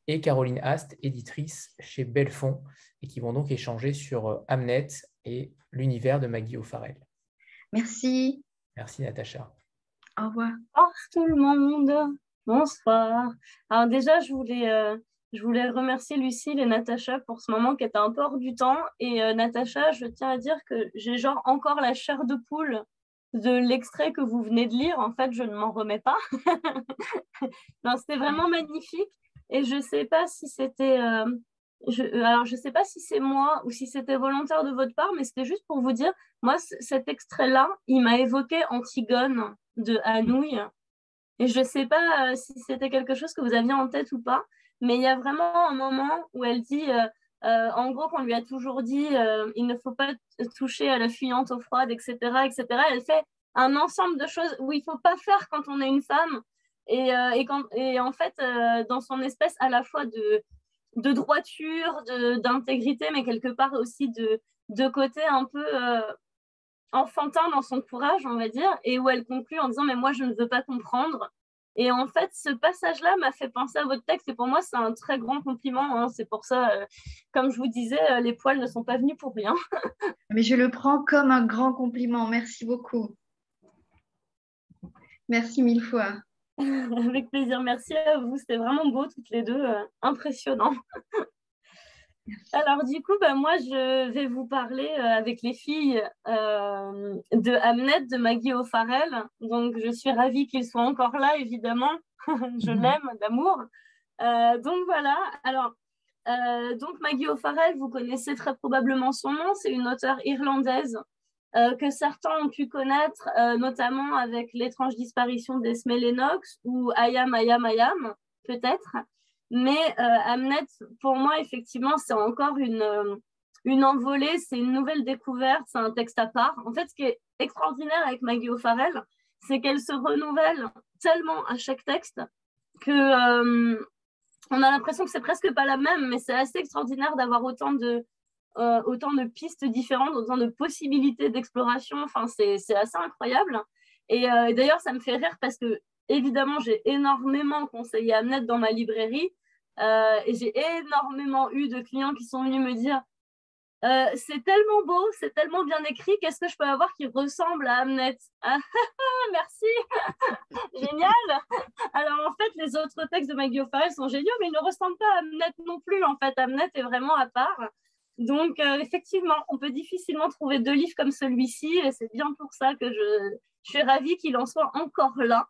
et Caroline Ast, éditrice chez Belfond, et qui vont donc échanger sur Amnet et l'univers de Maggie O'Farrell. Merci. Merci Natacha. Au revoir. Bonsoir tout le monde. Bonsoir. Alors déjà, je voulais je voulais remercier Lucille et Natacha pour ce moment qui était un peu hors du temps. Et euh, Natacha, je tiens à dire que j'ai genre encore la chair de poule de l'extrait que vous venez de lire. En fait, je ne m'en remets pas. c'était vraiment magnifique. Et je ne sais pas si c'était... Euh, euh, alors, je ne sais pas si c'est moi ou si c'était volontaire de votre part, mais c'était juste pour vous dire, moi, cet extrait-là, il m'a évoqué Antigone de Anouilh. Et je ne sais pas si c'était quelque chose que vous aviez en tête ou pas, mais il y a vraiment un moment où elle dit, euh, euh, en gros, qu'on lui a toujours dit, euh, il ne faut pas toucher à la fuyante eau froide, etc., etc. Elle fait un ensemble de choses où il ne faut pas faire quand on est une femme. Et, et, quand, et en fait, dans son espèce à la fois de, de droiture, d'intégrité, mais quelque part aussi de, de côté un peu enfantin dans son courage, on va dire, et où elle conclut en disant, mais moi, je ne veux pas comprendre. Et en fait, ce passage-là m'a fait penser à votre texte et pour moi, c'est un très grand compliment. Hein. C'est pour ça, euh, comme je vous disais, euh, les poils ne sont pas venus pour rien. Mais je le prends comme un grand compliment. Merci beaucoup. Merci mille fois. Avec plaisir. Merci à vous. C'était vraiment beau, toutes les deux. Euh, impressionnant. Alors du coup, bah, moi, je vais vous parler euh, avec les filles euh, de Hamnet, de Maggie O'Farrell. Donc, je suis ravie qu'ils soient encore là, évidemment. je mhm. l'aime d'amour. Euh, donc voilà. Alors, donc Maggie O'Farrell, vous connaissez très probablement son nom. C'est une auteure irlandaise que certains ont pu connaître, notamment avec l'étrange disparition d'Esme Lennox ou Ayam Ayam Ayam, peut-être. Mais euh, Amnet, pour moi, effectivement, c'est encore une, euh, une envolée, c'est une nouvelle découverte, c'est un texte à part. En fait, ce qui est extraordinaire avec Maggie O'Farrell, c'est qu'elle se renouvelle tellement à chaque texte que euh, on a l'impression que c'est presque pas la même, mais c'est assez extraordinaire d'avoir autant de, autant de pistes différentes, autant de possibilités d'exploration. Enfin, c'est assez incroyable. Et d'ailleurs, ça me fait rire parce que évidemment, j'ai énormément conseillé Amnet dans ma librairie. Euh, et j'ai énormément eu de clients qui sont venus me dire euh, c'est tellement beau, c'est tellement bien écrit, qu'est-ce que je peux avoir qui ressemble à Amnet ah, Merci Génial Alors en fait, les autres textes de Maggie O'Farrell sont géniaux, mais ils ne ressemblent pas à Amnet non plus. En fait, Amnet est vraiment à part. Donc euh, effectivement, on peut difficilement trouver deux livres comme celui-ci, et c'est bien pour ça que je suis ravie qu'il en soit encore là.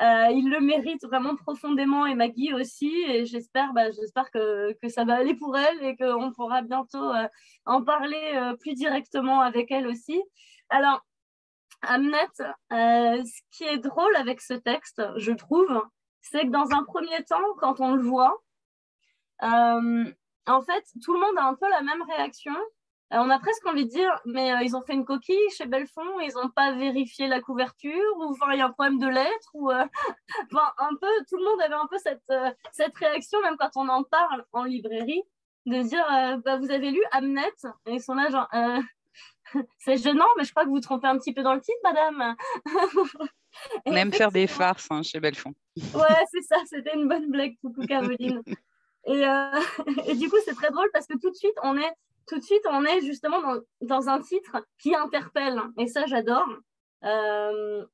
Euh, il le mérite vraiment profondément et Maggie aussi. Et j'espère bah, que, que, ça va aller pour elle et qu'on pourra bientôt euh, en parler euh, plus directement avec elle aussi. Alors, Amnet, ce qui est drôle avec ce texte, je trouve, c'est que dans un premier temps, quand on le voit, en fait, tout le monde a un peu la même réaction. Euh, on a presque envie de dire, mais euh, ils ont fait une coquille chez Belfond, ils n'ont pas vérifié la couverture, ou enfin, il y a un problème de lettres, ou euh, enfin, un peu, tout le monde avait un peu cette, cette réaction, même quand on en parle en librairie, de dire, bah, vous avez lu Amnet Et ils sont là, genre, c'est gênant, mais je crois que vous, vous trompez un petit peu dans le titre, madame. même faire des farces hein, chez Belfond. ouais, c'est ça, c'était une bonne blague, coucou Caroline. Et, et, du coup, c'est très drôle parce que tout de suite, on est tout de suite, on est justement dans, un titre qui interpelle. Et ça, j'adore. Euh,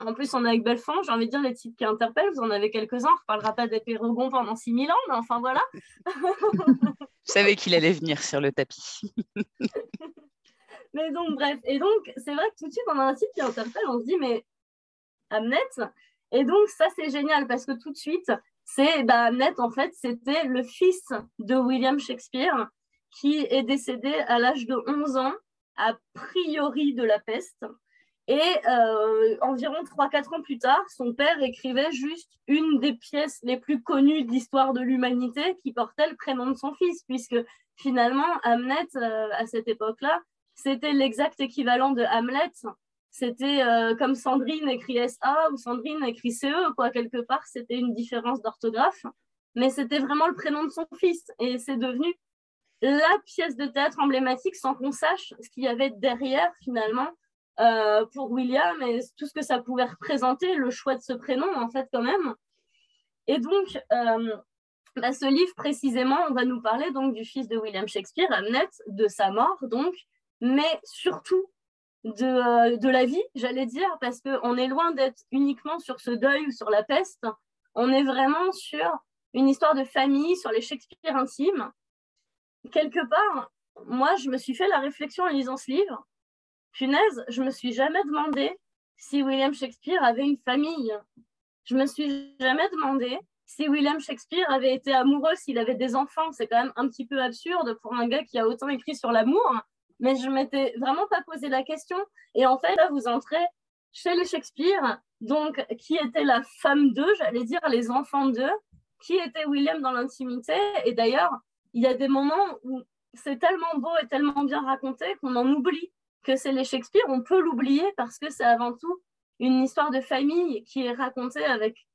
en plus, on est avec Belfond, j'ai envie de dire les titres qui interpellent. Vous en avez quelques-uns. On ne reparlera pas des Pérogon pendant 6000 ans, mais enfin voilà. Je savais qu'il allait venir sur le tapis. mais donc, bref. Et donc, c'est vrai que tout de suite, on a un titre qui interpelle. On se dit, mais Hamnet. Et donc, ça, c'est génial parce que tout de suite, c'est bah, en fait, c'était le fils de William Shakespeare qui est décédé à l'âge de 11 ans, a priori de la peste. Et euh, environ 3-4 ans plus tard, son père écrivait juste une des pièces les plus connues de l'histoire de l'humanité qui portait le prénom de son fils, puisque finalement, Hamlet, euh, à cette époque-là, c'était l'exact équivalent de Hamlet. C'était euh, comme Sandrine écrit SA ou Sandrine écrit CE, quoi, quelque part, c'était une différence d'orthographe. Mais c'était vraiment le prénom de son fils. Et c'est devenu la pièce de théâtre emblématique sans qu'on sache ce qu'il y avait derrière finalement euh, pour William et tout ce que ça pouvait représenter, le choix de ce prénom en fait quand même. Et donc, euh, bah, ce livre précisément, on va nous parler donc du fils de William Shakespeare, Hamlet, de sa mort donc, mais surtout de, euh, de la vie, j'allais dire, parce qu'on est loin d'être uniquement sur ce deuil ou sur la peste, on est vraiment sur une histoire de famille, sur les Shakespeare intimes, quelque part, moi, je me suis fait la réflexion en lisant ce livre. Punaise, je me suis jamais demandé si William Shakespeare avait une famille. Je me suis jamais demandé si William Shakespeare avait été amoureux, s'il avait des enfants. C'est quand même un petit peu absurde pour un gars qui a autant écrit sur l'amour. Mais je m'étais vraiment pas posé la question. Et en fait, là, vous entrez chez les Shakespeare. Donc, qui était la femme d'eux, j'allais dire les enfants d'eux, qui était William dans l'intimité. Et d'ailleurs, il y a des moments où c'est tellement beau et tellement bien raconté qu'on en oublie que c'est les Shakespeare. On peut l'oublier parce que c'est avant tout une histoire de famille qui est racontée avec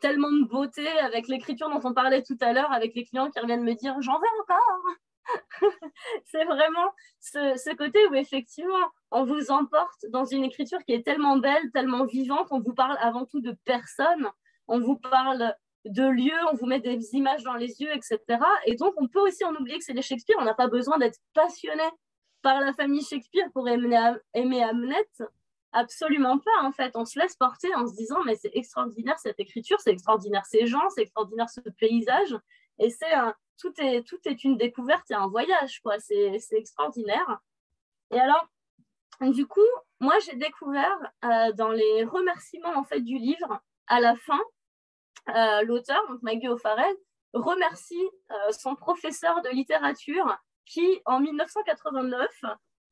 tellement de beauté, avec l'écriture dont on parlait tout à l'heure, avec les clients qui reviennent me dire j'en veux encore. c'est vraiment ce, ce, côté où effectivement on vous emporte dans une écriture qui est tellement belle, tellement vivante. On vous parle avant tout de personnes. On vous parle de lieux, on vous met des images dans les yeux, etc. Et donc, on peut aussi en oublier que c'est les Shakespeare. On n'a pas besoin d'être passionné par la famille Shakespeare pour aimer, aimer Hamlet. Absolument pas, en fait. On se laisse porter en se disant, mais c'est extraordinaire cette écriture, c'est extraordinaire ces gens, c'est extraordinaire ce paysage. Et c'est tout, est, tout est une découverte et un voyage, quoi. C'est extraordinaire. Et alors, du coup, moi, j'ai découvert euh, dans les remerciements, en fait, du livre, à la fin, euh, l'auteur, donc Maggie O'Farrell, remercie euh, son professeur de littérature qui, en 1989,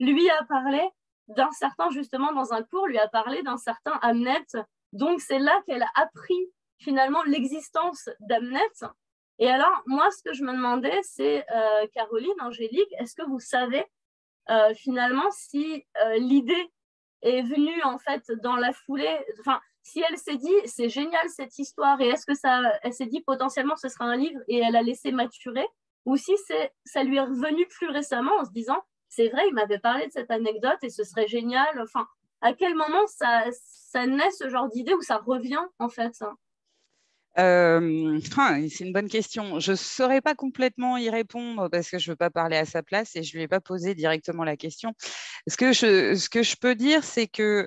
lui a parlé d'un certain, justement, dans un cours, lui a parlé d'un certain Hamnet. Donc, c'est là qu'elle a appris finalement l'existence d'Hamnet. Et alors, moi, ce que je me demandais, c'est, euh, Caroline, Angélique, est-ce que vous savez finalement si l'idée est venue en fait dans la foulée, enfin, si elle s'est dit c'est génial cette histoire et est-ce que ça, elle s'est dit potentiellement ce sera un livre et elle a laissé maturer, ou si c'est, ça lui est revenu plus récemment en se disant c'est vrai, il m'avait parlé de cette anecdote et ce serait génial. Enfin, à quel moment ça, ça naît ce genre d'idée ou ça revient en fait euh, c'est une bonne question. Je ne saurais pas complètement y répondre parce que je ne veux pas parler à sa place et je ne lui ai pas posé directement la question. Ce que je, peux dire, c'est que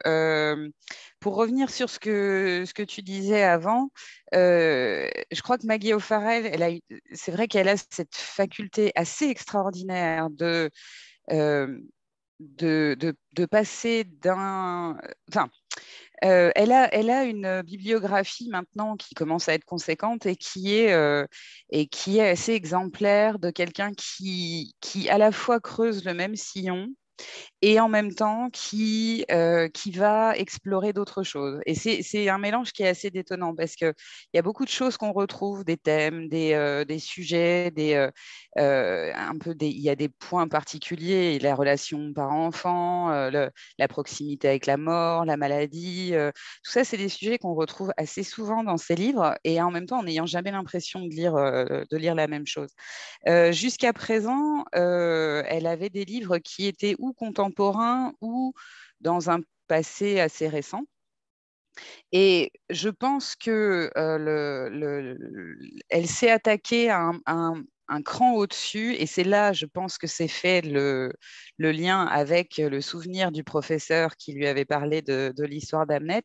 pour revenir sur ce que, tu disais avant, je crois que Maggie O'Farrell, c'est vrai qu'elle a cette faculté assez extraordinaire de, passer d'un... elle, a, elle a une bibliographie maintenant qui commence à être conséquente et qui est, est assez exemplaire de quelqu'un qui à la fois creuse le même sillon, et en même temps qui, euh, qui va explorer d'autres choses. Et c'est un mélange qui est assez détonnant parce qu'il y a beaucoup de choses qu'on retrouve, des thèmes, des, euh, des sujets, des, euh, un peu il y a des points particuliers, la relation parent-enfant, la proximité avec la mort, la maladie, tout ça, c'est des sujets qu'on retrouve assez souvent dans ces livres et en même temps en n'ayant jamais l'impression de lire, de lire la même chose. Jusqu'à présent, elle avait des livres qui étaient ou contemporains ou dans un passé assez récent. Et je pense que le, elle s'est attaquée à un cran au-dessus, et c'est là, je pense que c'est fait le, lien avec le souvenir du professeur qui lui avait parlé de, l'histoire d'Amnet,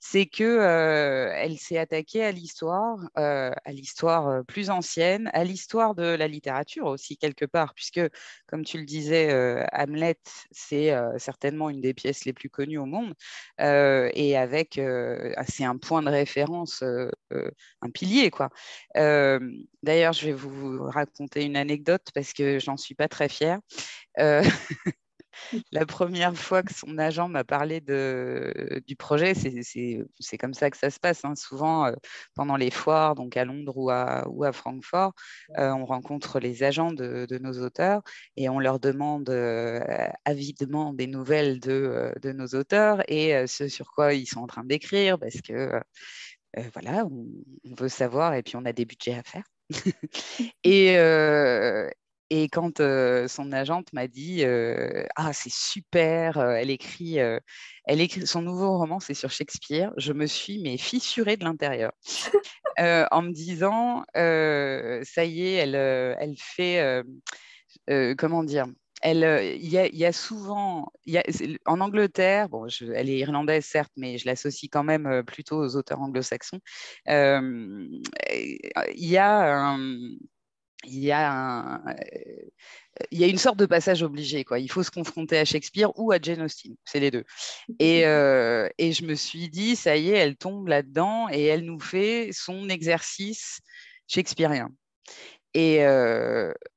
c'est que euh, elle s'est attaquée à l'histoire, euh, à l'histoire euh, plus ancienne, à l'histoire de la littérature aussi quelque part, puisque comme tu le disais, Hamlet, c'est certainement une des pièces les plus connues au monde, et avec, c'est un point de référence, un pilier quoi. D'ailleurs, je vais vous une anecdote parce que j'en suis pas très fière. Euh, la première fois que son agent m'a parlé du projet, c'est comme ça que ça se passe. Hein. Souvent, euh, pendant les foires, donc à Londres ou à, Francfort, euh, on rencontre les agents de, nos auteurs et on leur demande avidement des nouvelles de, nos auteurs et ce sur quoi ils sont en train d'écrire parce que voilà, on, veut savoir et puis on a des budgets à faire. et, euh, et quand euh, son agente m'a dit euh, Ah, c'est super, elle écrit, elle écrit son nouveau roman, c'est sur Shakespeare, je me suis mais fissurée de l'intérieur en me disant Ça y est, elle, elle fait. comment dire euh, il y, a souvent, en Angleterre, bon, elle est irlandaise certes, mais je l'associe quand même euh, plutôt aux auteurs anglo-saxons. Euh, il y a il y a il y a une sorte de passage obligé. Quoi. Il faut se confronter à Shakespeare ou à Jane Austen, c'est les deux. Et, et, je me suis dit, ça y est, elle tombe là-dedans et elle nous fait son exercice shakespearien. Et,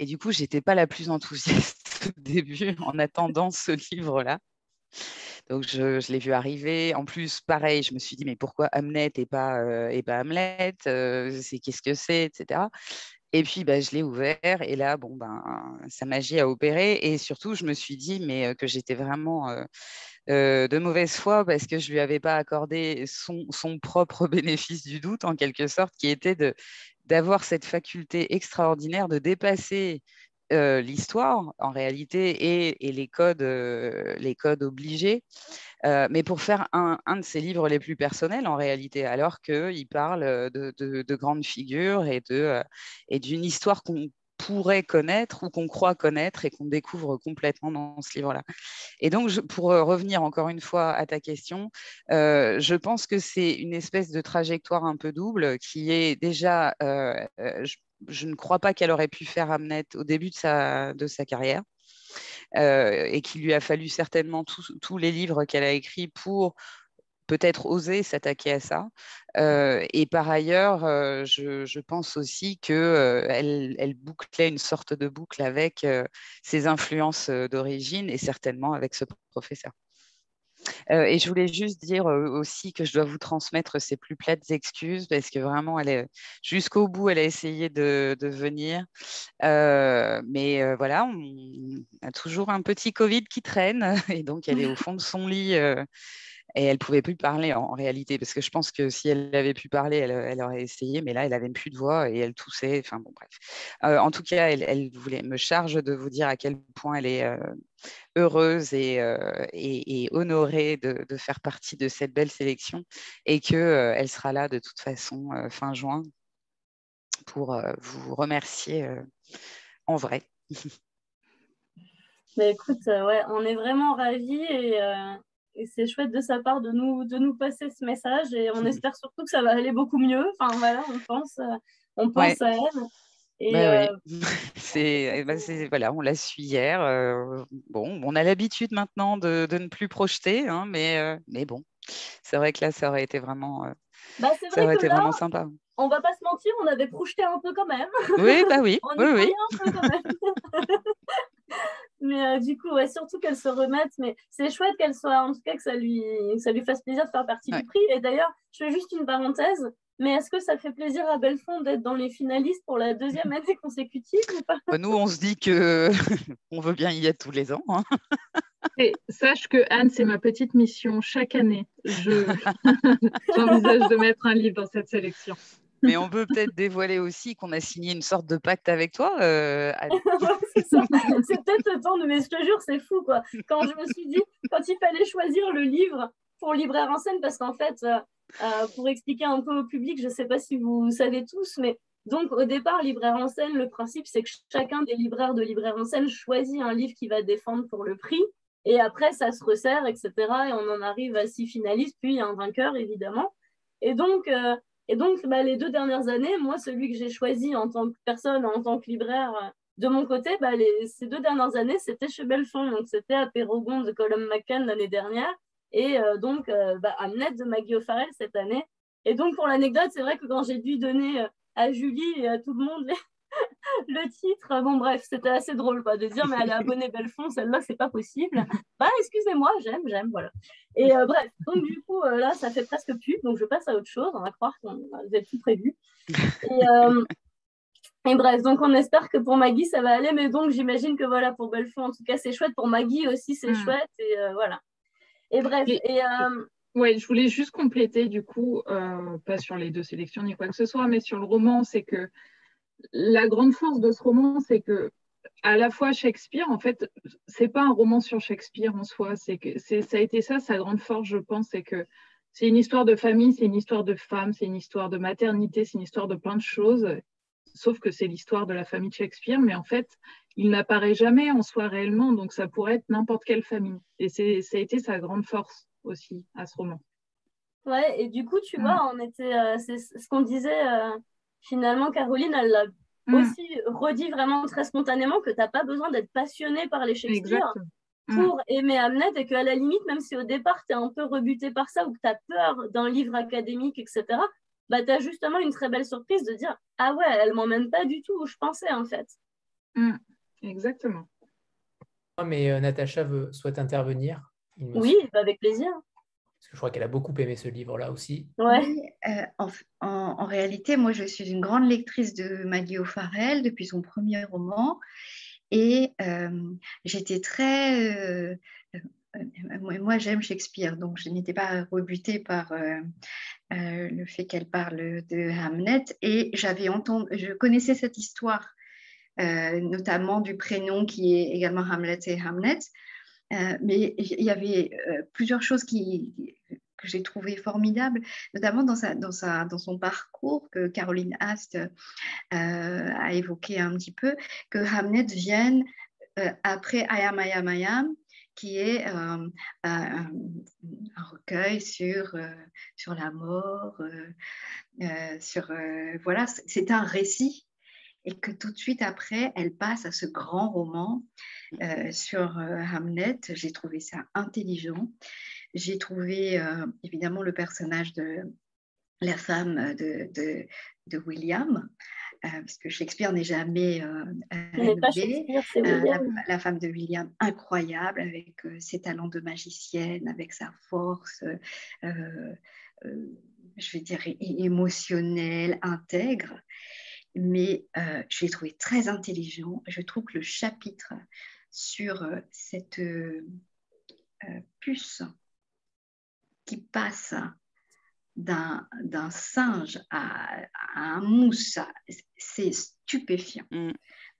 du coup, j'étais pas la plus enthousiaste au début en attendant ce livre-là. Donc, je, l'ai vu arriver. En plus, pareil, je me suis dit, mais pourquoi Hamlet et pas, et pas Hamlet? Euh, qu'est-ce que c'est, etc. Et puis, bah, je l'ai ouvert et là, bon, ben, sa magie a opéré. Et surtout, je me suis dit, mais que j'étais vraiment de mauvaise foi parce que je lui avais pas accordé son, propre bénéfice du doute, en quelque sorte, qui était d'avoir cette faculté extraordinaire de dépasser l'histoire en réalité et, les, codes, les codes obligés, mais pour faire un, de ses livres les plus personnels en réalité, alors qu'il parle de, grandes figures et d'une histoire qu'on pourrait connaître ou qu'on croit connaître et qu'on découvre complètement dans ce livre-là. Et donc, pour revenir encore une fois à ta question, je pense que c'est une espèce de trajectoire un peu double qui est déjà, je ne crois pas qu'elle aurait pu faire Hamnet au début de sa, de sa carrière. Euh, et qu'il lui a fallu certainement tous les livres qu'elle a écrits pour peut-être oser s'attaquer à ça. Euh, et par ailleurs, euh, je, pense aussi qu'elle elle bouclait une sorte de boucle avec ses influences d'origine et certainement avec ce professeur. Euh, et je voulais juste dire euh, aussi que je dois vous transmettre ses plus plates excuses parce que vraiment, elle jusqu'au bout, elle a essayé de, venir. Euh, mais voilà, on a toujours un petit Covid qui traîne et donc elle est au fond de son lit et elle pouvait plus parler en, réalité parce que je pense que si elle avait pu parler, elle, aurait essayé, mais là, elle avait plus de voix et elle toussait. Enfin bon, bref. Euh, en tout cas, elle, voulait me charge de vous dire à quel point elle est euh, heureuse euh, et, et, honorée de, faire partie de cette belle sélection et que elle sera là de toute façon fin juin pour vous remercier en vrai. Mais écoute, ouais, on est vraiment ravis et et c'est chouette de sa part de nous, de nous passer ce message et on espère surtout que ça va aller beaucoup mieux. Enfin voilà, on pense, euh, on pense à elle. Et bah euh, eh ben, voilà, on l'a su hier. Euh, bon, on a l'habitude maintenant de, de, ne plus projeter, hein, mais, mais bon, c'est vrai que là, ça aurait été vraiment, bah, ça aurait été vraiment sympa. On va pas se mentir, on avait projeté un peu quand même. Oui, bah oui. on oui, oui. Un peu quand même. Mais du coup, ouais, surtout qu'elle se remette. Mais c'est chouette qu'elle soit, en tout cas, que ça lui, ça lui fasse plaisir de faire partie du prix. Et d'ailleurs, je fais juste une parenthèse. Mais est-ce que ça fait plaisir à Belfond d'être dans les finalistes pour la deuxième année consécutive ou pas? Bah, Nous, on se dit que on veut bien y être tous les ans. Hein. Et sache que Anne, c'est ma petite mission chaque année. J'envisage de mettre un livre dans cette sélection. Mais on peut peut-être dévoiler aussi qu'on a signé une sorte de pacte avec toi. Euh, c'est peut-être le temps de, mais je te jure, c'est fou quoi. Quand je me suis dit, quand il fallait choisir le livre pour libraire en scène, parce qu'en fait, euh, euh, pour expliquer un peu au public, je ne sais pas si vous savez tous, mais donc au départ, libraire en scène, le principe c'est que chacun des libraires de libraire en scène choisit un livre qu'il va défendre pour le prix. Et après, ça se resserre, etc. Et on en arrive à six finalistes, puis un vainqueur, évidemment. Et donc, euh, et donc bah, les deux dernières années, moi, celui que j'ai choisi en tant que personne, en tant que libraire, euh, de mon côté, bah, ces deux dernières années, c'était chez Belfond. Donc, c'était à Pérogon de Colum McCann l'année dernière et euh, donc euh, bah, de Maggie O'Farrell cette année. Et donc pour l'anecdote, c'est vrai que quand j'ai dû donner euh, à Julie et à tout le monde le titre, bon bref, c'était assez drôle quoi, de dire mais elle est abonnée Belfond, celle-là c'est pas possible. bah excusez-moi, j'aime, j'aime, voilà. Et bref, donc du coup là ça fait presque plus, donc je passe à autre chose, on va croire qu'on avait tout prévu. Et, et, bref, donc on espère que pour Maggie ça va aller, mais donc j'imagine que voilà pour Belfond en tout cas c'est chouette, pour Maggie aussi c'est hmm. chouette et voilà. Et bref. Et, euh, Ouais, je voulais juste compléter du coup, euh, pas sur les deux sélections ni quoi que ce soit, mais sur le roman, c'est que la grande force de ce roman, c'est que à la fois Shakespeare, en fait, c'est pas un roman sur Shakespeare en soi, c'est que ça a été ça sa grande force, je pense, c'est que c'est une histoire de famille, c'est une histoire de femme, c'est une histoire de maternité, c'est une histoire de plein de choses, sauf que c'est l'histoire de la famille de Shakespeare, mais en fait, il n'apparaît jamais en soi réellement, donc ça pourrait être n'importe quelle famille. Et ça a été sa grande force aussi à ce roman. Ouais, et du coup, tu vois, on était, euh, c'est ce qu'on disait euh, finalement, Caroline, elle l'a mm. aussi redit vraiment très spontanément que tu n'as pas besoin d'être passionné par les Shakespeare mm. pour aimer Hamnet et qu'à la limite, même si au départ tu es un peu rebuté par ça ou que tu as peur d'un livre académique, etc., bah, tu as justement une très belle surprise de dire Ah ouais, elle m'emmène pas du tout où je pensais en fait. Mm. Exactement. Mais euh, Natacha veut, souhaite intervenir. Oui, avec plaisir. Parce que je crois qu'elle a beaucoup aimé ce livre-là aussi. Oui, euh, en, réalité, moi, je suis une grande lectrice de Maggie O'Farrell depuis son premier roman. Et euh, j'étais très... moi, j'aime Shakespeare, donc je n'étais pas rebutée par le fait qu'elle parle de Hamlet. Et j'avais entendu, je connaissais cette histoire euh, notamment du prénom qui est également Hamlet et Hamlet. Euh, mais il y avait euh, plusieurs choses que j'ai trouvées formidables, notamment dans, son parcours que Caroline Ast a évoqué un petit peu, que Hamlet vienne après Ayam Ayam Ayam, qui est un, recueil sur, sur la mort, sur voilà, c'est un récit et que tout de suite après, elle passe à ce grand roman euh, sur euh, Hamlet. J'ai trouvé ça intelligent. J'ai trouvé euh, évidemment le personnage de la femme de, de, William, parce que Shakespeare n'est jamais la, la, femme de William, incroyable, avec ses talents de magicienne, avec sa force je vais dire, émotionnelle, intègre mais euh, je l'ai trouvé très intelligent. Je trouve que le chapitre sur euh, cette euh, puce qui passe d'un singe à, un mousse, c'est stupéfiant. Mm.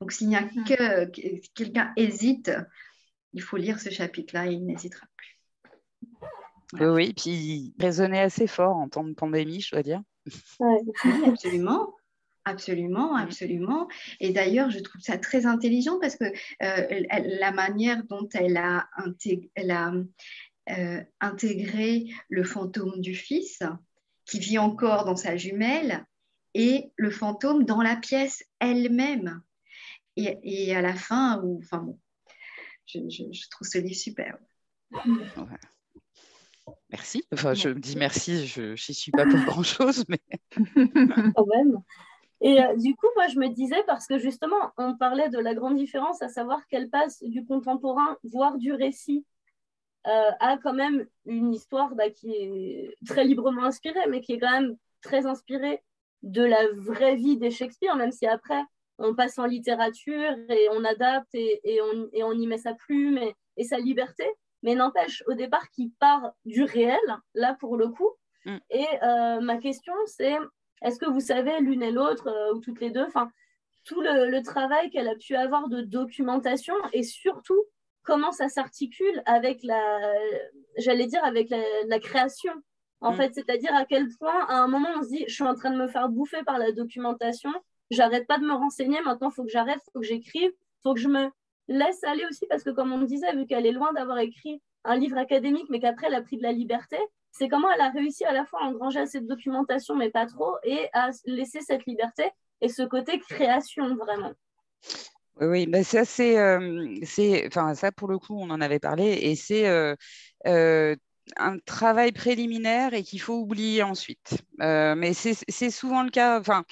Donc s'il n'y a mm. que, quelqu'un hésite, il faut lire ce chapitre-là et il n'hésitera plus. Oui, puis il résonnait assez fort en temps de pandémie, je dois dire. Oui, absolument. Absolument, mmh. absolument. Et d'ailleurs, je trouve ça très intelligent parce que euh, la manière dont elle a, euh, intégré, le fantôme du fils, qui vit encore dans sa jumelle, et le fantôme dans la pièce elle-même. Et, à la fin, enfin je, trouve ce livre superbe. Merci. Enfin, je me dis merci, je n'y suis pas pour grand-chose, mais... Quand même. Et euh, du coup, moi, je me disais, parce que justement, on parlait de la grande différence, à savoir qu'elle passe du contemporain, voire du récit, euh, à quand même une histoire bah, qui est très librement inspirée, mais qui est quand même très inspirée de la vraie vie des Shakespeare, même si après, on passe en littérature et on adapte et, et, on, et on, y met sa plume et, et sa liberté. Mais n'empêche, au départ, qui part du réel, là pour le coup. Mm. Et euh, ma question, c'est est-ce que vous savez l'une et l'autre, euh, ou toutes les deux, enfin, tout le, le travail qu'elle a pu avoir de documentation et surtout comment ça s'articule avec la, j'allais dire, avec la, la création en mm. fait, c'est-à-dire à quel point, à un moment, on se dit, je suis en train de me faire bouffer par la documentation, j'arrête pas de me renseigner, maintenant, il faut que j'arrête, il faut que j'écrive, il faut que je me laisse aller aussi, parce que comme on disait, vu qu'elle est loin d'avoir écrit un livre académique, mais qu'après, elle a pris de la liberté, c'est comment elle a réussi à la fois à engranger assez de documentation, mais pas trop, et à laisser cette liberté et ce côté création, vraiment. Oui, bah ça c'est, euh, enfin ça pour le coup on en avait parlé et c'est euh, euh, un travail préliminaire et qu'il faut oublier ensuite. Euh, mais c'est souvent le cas. Enfin,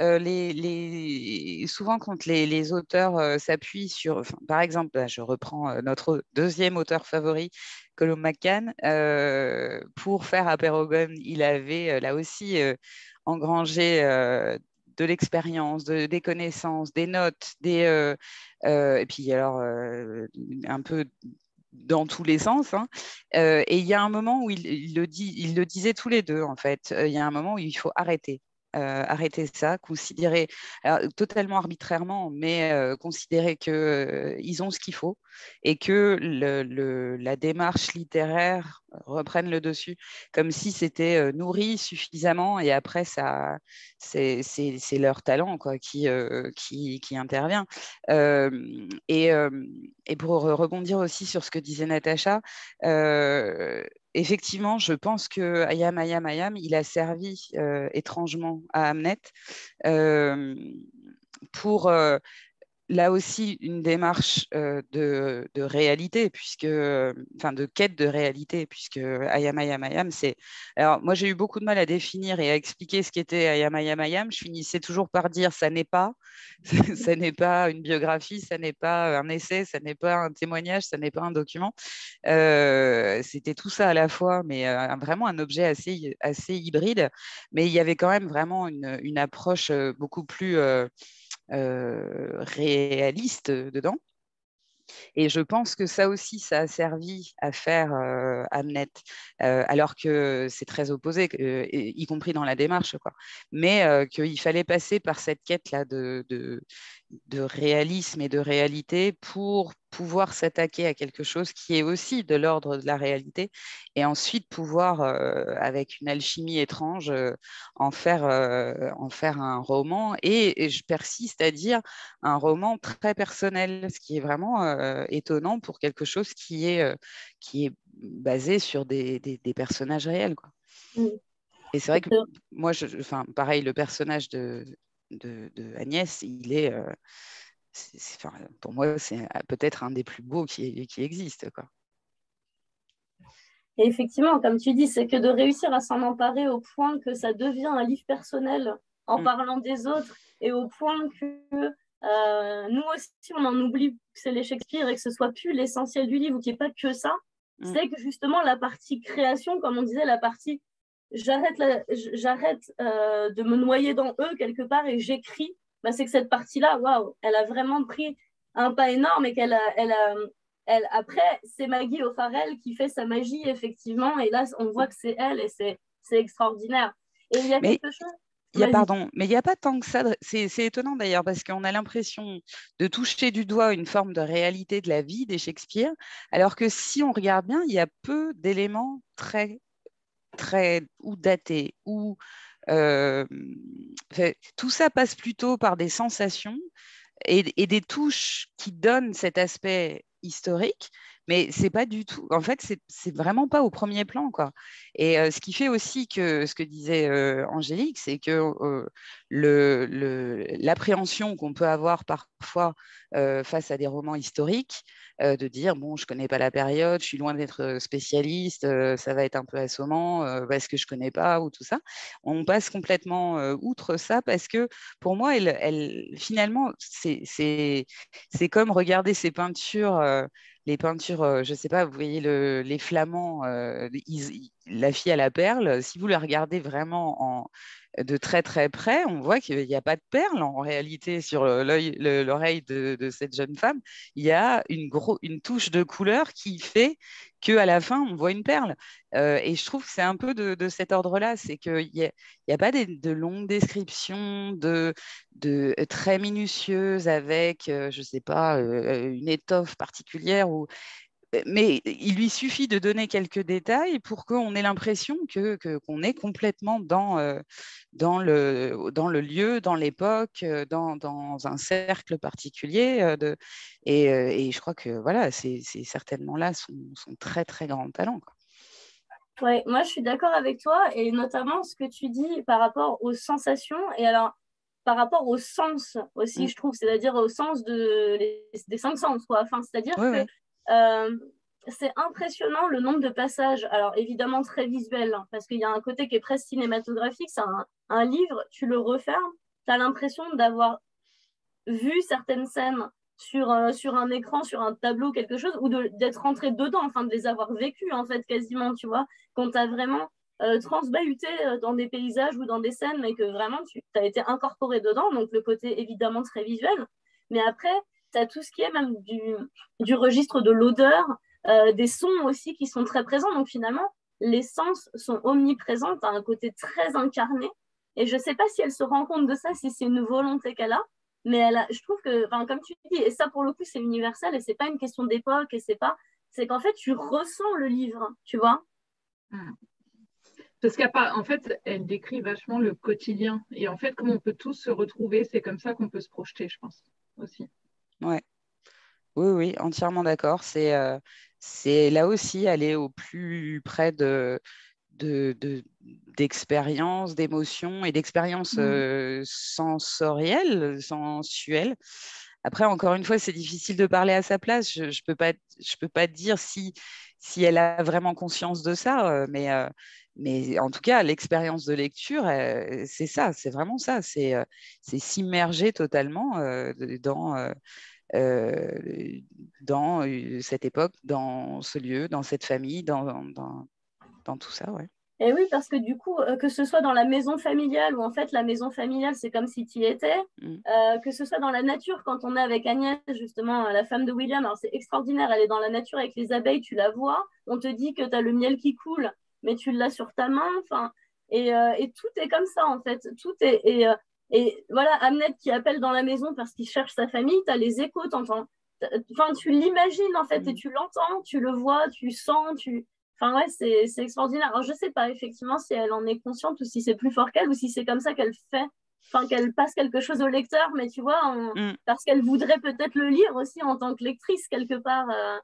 euh, souvent quand les, auteurs euh, s'appuient sur, par exemple, bah, je reprends notre deuxième auteur favori, Colum McCann, pour faire Aperogon, il avait là aussi engrangé de l'expérience, de, des connaissances, des notes, des, et puis alors un peu dans tous les sens. Hein. Euh, et il y a un moment où il, le dit, il le disait tous les deux, en fait. Euh, il y a un moment où il faut arrêter. Euh, arrêter ça, considérer totalement arbitrairement, mais considérer qu'ils ont ce qu'il faut et que la démarche littéraire reprenne le dessus, comme si c'était nourri suffisamment et après, ça, c'est, leur talent qui, intervient. et, pour rebondir aussi sur ce que disait Natacha, effectivement, je pense que Ayam, Ayam, Ayam, il a servi étrangement à Hamnet pour là aussi une démarche de, réalité, puisque, enfin de quête de réalité, puisque Ayam Ayam Ayam, c'est. Alors moi j'ai eu beaucoup de mal à définir et à expliquer ce qu'était Ayam Ayam Ayam. Je finissais toujours par dire ça n'est pas, ça n'est pas une biographie, ça n'est pas un essai, ça n'est pas un témoignage, ça n'est pas un document. C'était tout ça à la fois, mais vraiment un objet assez assez hybride. Mais il y avait quand même vraiment une, approche beaucoup plus réaliste dedans. Et je pense que ça aussi, ça a servi à faire euh, Hamlet, euh, alors que c'est très opposé, y compris dans la démarche. Mais qu'il fallait passer par cette quête-là de, de, réalisme et de réalité pour pouvoir s'attaquer à quelque chose qui est aussi de l'ordre de la réalité et ensuite pouvoir, euh, avec une alchimie étrange, euh, en, faire, euh, en faire un roman. Et, je persiste à dire un roman très personnel, ce qui est vraiment étonnant pour quelque chose qui est, qui est basé sur des, des, personnages réels. Quoi. Et c'est vrai que moi, je, enfin, pareil, le personnage de, de, de Agnès, il est pour moi, c'est euh, peut-être un des plus beaux qui, qui existe. Quoi. Et effectivement, comme tu dis, c'est que de réussir à s'en emparer au point que ça devient un livre personnel en mm. parlant des autres et au point que euh, nous aussi, on en oublie que c'est les Shakespeare et que ce soit plus l'essentiel du livre ou qu'il n'y ait pas que ça. Mm. C'est que justement, la partie création, comme on disait, la partie j'arrête, j'arrête euh, de me noyer dans eux quelque part et j'écris bah, c'est que cette partie-là, waouh, elle a vraiment pris un pas énorme et qu'elle a, elle a, elle, après, c'est Maggie O'Farrell qui fait sa magie, effectivement, et là, on voit que c'est elle et c'est, extraordinaire. Et il y a quelque chose. Il y a, pardon, mais il n'y a pas tant que ça. C'est, c'est étonnant d'ailleurs parce qu'on a l'impression de toucher du doigt une forme de réalité de la vie des Shakespeare, alors que si on regarde bien, il y a peu d'éléments très, très ou datés ou euh, tout ça passe plutôt par des sensations et, des touches qui donnent cet aspect historique, mais c'est pas du tout. En fait, c'est vraiment pas au premier plan, quoi. Et euh, ce qui fait aussi que ce que disait euh, Angélique, c'est que l'appréhension qu'on peut avoir parfois face à des romans historiques, de dire bon, je ne connais pas la période, je suis loin d'être spécialiste, ça va être un peu assommant parce que je ne connais pas ou tout ça. On passe complètement outre ça parce que pour moi, elle, finalement, c'est comme regarder ces peintures les peintures, je ne sais pas, vous voyez les flamands, la fille à la perle, si vous la regardez vraiment en, de très très près, on voit qu'il n'y a pas de perles en réalité sur l'oreille de, cette jeune femme. Il y a une, touche de couleur qui fait qu'à la fin, on voit une perle. Euh, et je trouve que c'est un peu de, cet ordre-là, c'est qu'il n'y a, pas de longues descriptions, de, de très minutieuses avec, euh, je ne sais pas, euh, une étoffe particulière ou mais il lui suffit de donner quelques détails pour qu'on ait l'impression que, qu'on est complètement dans, euh, dans, le, dans le lieu, dans l'époque, euh, dans, dans, un cercle particulier. Euh, de, et, et, je crois que voilà, c'est, certainement là son, son, très très grand talent. Ouais, moi je suis d'accord avec toi et notamment ce que tu dis par rapport aux sensations et alors par rapport au sens aussi, mmh. je trouve, c'est-à-dire au sens de, des cinq sens. Quoi. Enfin, c'est-à-dire que c'est impressionnant le nombre de passages, alors évidemment très visuel, hein, parce qu'il y a un côté qui est presque cinématographique, c'est un, livre, tu le refermes, tu as l'impression d'avoir vu certaines scènes sur, euh, sur un écran, sur un tableau, quelque chose, ou d'être rentré dedans, enfin de les avoir vécues en fait quasiment, tu vois, quand tu as vraiment euh, transbahuté dans des paysages ou dans des scènes, mais que vraiment tu as été incorporé dedans, donc le côté évidemment très visuel. Mais après, tu tout ce qui est même du, registre de l'odeur, euh, des sons aussi qui sont très présents. Donc finalement, les sens sont omniprésents, tu as un côté très incarné. Et je ne sais pas si elle se rend compte de ça, si c'est une volonté qu'elle a, mais elle a, je trouve que, comme tu dis, et ça pour le coup c'est universel et c'est pas une question d'époque et c'est pas, c'est qu'en fait tu ressens le livre, tu vois. Hmm. Parce qu'en en fait, elle décrit vachement le quotidien. Et en fait, comme on peut tous se retrouver, c'est comme ça qu'on peut se projeter, je pense, aussi. Ouais. Oui, oui, entièrement d'accord. C'est euh, c'est là aussi aller au plus près de, d'expériences, d'émotions et d'expériences mmh. euh, sensorielles, sensuelles. Après, encore une fois, c'est difficile de parler à sa place. Je ne peux, pas, je peux pas dire si, si elle a vraiment conscience de ça, euh, mais, en tout cas, l'expérience de lecture, c'est ça, c'est vraiment ça. C'est s'immerger totalement dans euh, dans euh, cette époque, dans ce lieu, dans cette famille, dans, dans, dans tout ça. Ouais. Et oui, parce que du coup, euh, que ce soit dans la maison familiale, où en fait la maison familiale, c'est comme si tu y étais, mm. que ce soit dans la nature, quand on est avec Agnès, justement, la femme de William, alors c'est extraordinaire, elle est dans la nature avec les abeilles, tu la vois, on te dit que tu as le miel qui coule, mais tu l'as sur ta main, enfin, et, et, tout est comme ça, en fait, tout est, et, et voilà, Amnet qui appelle dans la maison parce qu'il cherche sa famille, tu as les échos, t'entends. Enfin, tu l'imagines en fait et mm. tu l'entends, tu le vois, tu sens, tu. Enfin, ouais, c'est extraordinaire. Alors, je sais pas effectivement si elle en est consciente ou si c'est plus fort qu'elle ou si c'est comme ça qu'elle fait, enfin, qu'elle passe quelque chose au lecteur, mais tu vois, mm. parce qu'elle voudrait peut-être le lire aussi en tant que lectrice quelque part. Euh.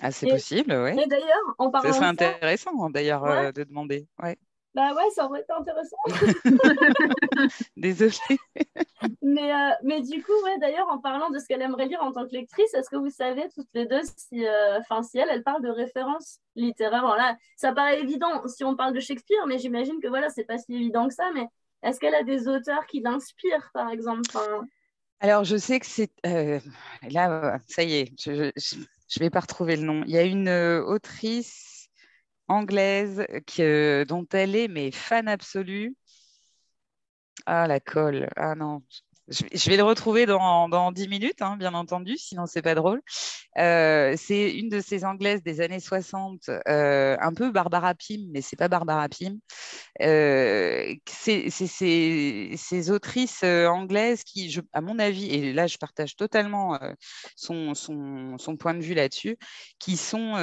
Ah, c'est possible, oui. Et d'ailleurs, en parlant. Ce serait intéressant hein, d'ailleurs euh, de demander. Ouais. Bah ouais, ça aurait été intéressant. Désolée. mais, euh, mais du coup, ouais, d'ailleurs, en parlant de ce qu'elle aimerait lire en tant que lectrice, est-ce que vous savez toutes les deux si, euh, si elle, elle parle de références littéraires? Là, Ça paraît évident si on parle de Shakespeare, mais j'imagine que voilà, c'est pas si évident que ça. Mais est-ce qu'elle a des auteurs qui l'inspirent, par exemple? Alors, je sais que c'est. Euh, là, ça y est, je ne vais pas retrouver le nom. Il y a une autrice anglaise dont elle est mais fan absolue. Ah, la colle. Ah non. Je, vais le retrouver dans, dans 10 minutes, hein, bien entendu, sinon c'est pas drôle. Euh, c'est une de ces anglaises des années 60, euh, un peu Barbara Pym, mais c'est pas Barbara Pym. Euh, c'est ces autrices anglaises qui, je, à mon avis, et là je partage totalement son, son, son, point de vue là-dessus, qui sont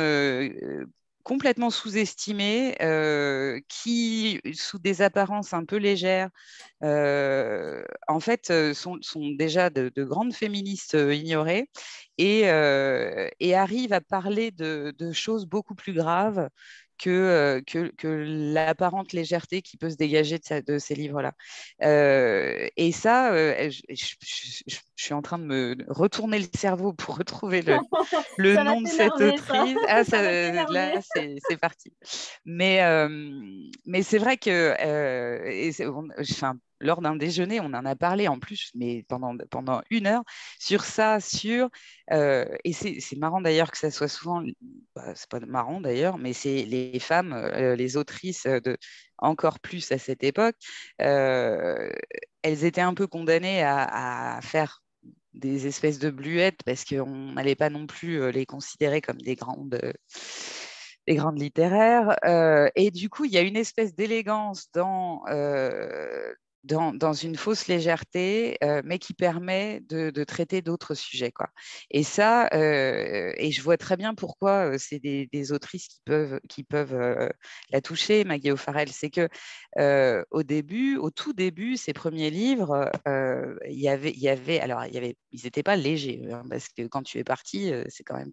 complètement sous-estimées, euh, qui, sous des apparences un peu légères, euh, en fait, euh, sont, déjà de, grandes féministes ignorées et, et, arrivent à parler de, choses beaucoup plus graves que, que, que l'apparente légèreté qui peut se dégager de, de ces livres-là. et ça, je, je, suis en train de me retourner le cerveau pour retrouver le, le nom de cette autrice. Ah, ça, là, c'est parti. Mais, mais c'est vrai que, et enfin, lors d'un déjeuner, on en a parlé en plus, mais pendant, pendant une heure, sur ça, sur... Euh, et c'est marrant d'ailleurs que ça soit souvent... Bah, c'est pas marrant d'ailleurs, mais c'est les femmes, euh, les autrices, de, encore plus à cette époque, euh, elles étaient un peu condamnées à, faire des espèces de bluettes parce qu'on n'allait pas non plus les considérer comme des grandes des grandes littéraires. et du coup, il y a une espèce d'élégance dans, dans, une fausse légèreté, euh, mais qui permet de, traiter d'autres sujets. Quoi. Et ça, euh, et je vois très bien pourquoi euh, c'est des, autrices qui peuvent, qui peuvent la toucher, Maggie O'Farrell. C'est que au début, au tout début, ses premiers livres, il y avait, y avait, alors y avait, ils n'étaient pas légers, hein, parce que quand tu es parti, c'est quand même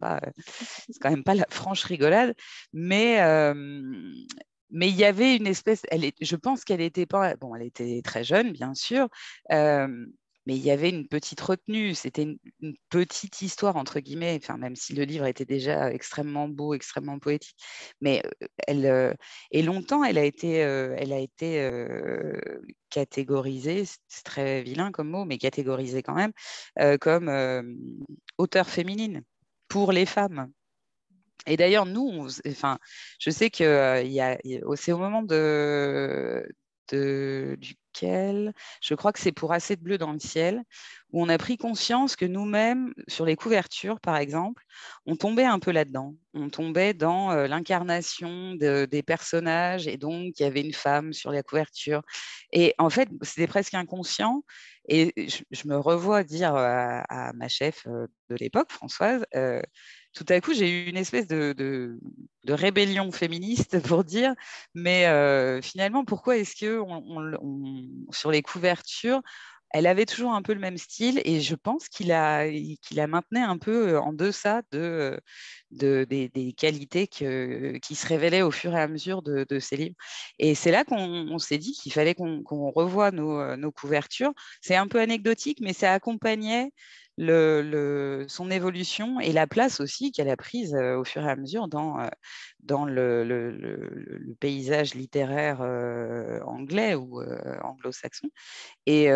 quand même pas la franche rigolade, mais mais il y avait une espèce, je pense qu'elle était pas, bon, elle était très jeune, bien sûr, mais il y avait une petite retenue, c'était une, petite histoire, entre guillemets, enfin, même si le livre était déjà extrêmement beau, extrêmement poétique, mais elle, et longtemps, elle a été, elle a été catégorisée, c'est très vilain comme mot, mais catégorisée quand même, comme auteur féminine pour les femmes. Et d'ailleurs, nous, enfin, je sais que euh, c'est au moment de, duquel, je crois que c'est pour Assez de bleu dans le ciel, où on a pris conscience que nous-mêmes, sur les couvertures, par exemple, on tombait un peu là-dedans. On tombait dans euh, l'incarnation des personnages, et donc il y avait une femme sur la couverture. Et en fait, c'était presque inconscient. Et je, me revois dire à, ma chef euh, de l'époque, Françoise, tout à coup, j'ai eu une espèce de, rébellion féministe pour dire, mais euh, finalement, pourquoi est-ce que sur les couvertures, elle avait toujours un peu le même style et je pense qu'il qu'il la maintenait un peu euh, en deçà de, de des, qualités qui se révélaient au fur et à mesure de, de ses livres. Et c'est là qu'on s'est dit qu'il fallait qu'on, revoie nos, euh, nos couvertures. C'est un peu anecdotique, mais ça accompagnait le, son évolution et la place aussi qu'elle a prise au fur et à mesure dans, dans le, paysage littéraire anglais ou anglo-saxon. Et,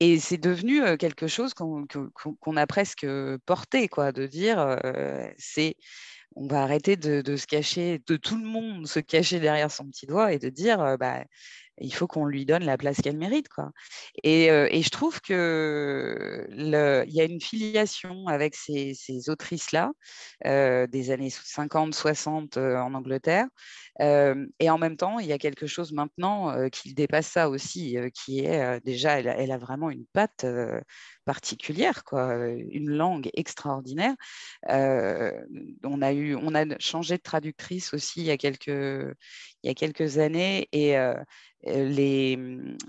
et c'est devenu quelque chose qu'on a presque porté, quoi, de dire c'est on va arrêter de, de, se cacher, de tout le monde se cacher derrière son petit doigt et de dire bah, il faut qu'on lui donne la place qu'elle mérite. Quoi. Et, euh, je trouve qu'il y a une filiation avec ces, ces autrices-là, euh, des années 50, 60 euh, en Angleterre. et en même temps, il y a quelque chose maintenant qui dépasse ça aussi, qui est déjà, elle, elle, a vraiment une patte particulière, quoi, une langue extraordinaire. on, a eu, on a changé de traductrice aussi il y a quelques, il y a quelques années et les,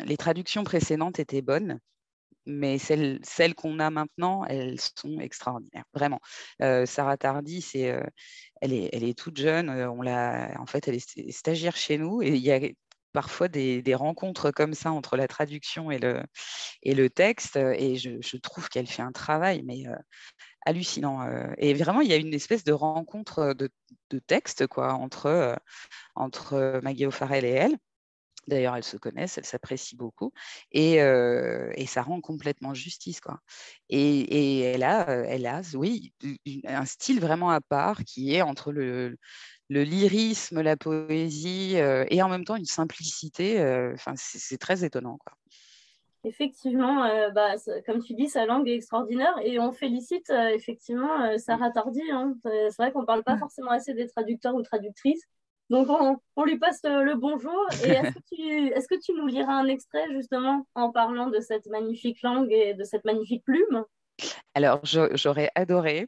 les, traductions précédentes étaient bonnes. Mais celles, celles qu'on a maintenant, elles sont extraordinaires, vraiment. Sarah Tardy, c'est, elle, est, elle est toute jeune. On l'a, en fait, elle est stagiaire chez nous et il y a parfois des, rencontres comme ça entre la traduction et le, et le texte. Et je, trouve qu'elle fait un travail, mais euh, hallucinant. Euh. Et vraiment, il y a une espèce de rencontre de, de texte quoi, entre, euh, entre Maggie O'Farrell et elle. D'ailleurs, elles se connaissent, elles s'apprécient beaucoup, et, et, ça rend complètement justice. Quoi. Et, et, elle, a, elle a, oui, un style vraiment à part qui est entre le, le lyrisme, la poésie euh, et en même temps une simplicité. Euh, c'est très étonnant. Quoi. Effectivement, euh, bah, comme tu dis, sa langue est extraordinaire et on félicite effectivement Sarah Tardy. Hein. C'est vrai qu'on ne parle pas mm. forcément assez des traducteurs ou traductrices. Donc on, lui passe le bonjour. Et est-ce que, tu, est que tu nous liras un extrait justement en parlant de cette magnifique langue et de cette magnifique plume? Alors j'aurais adoré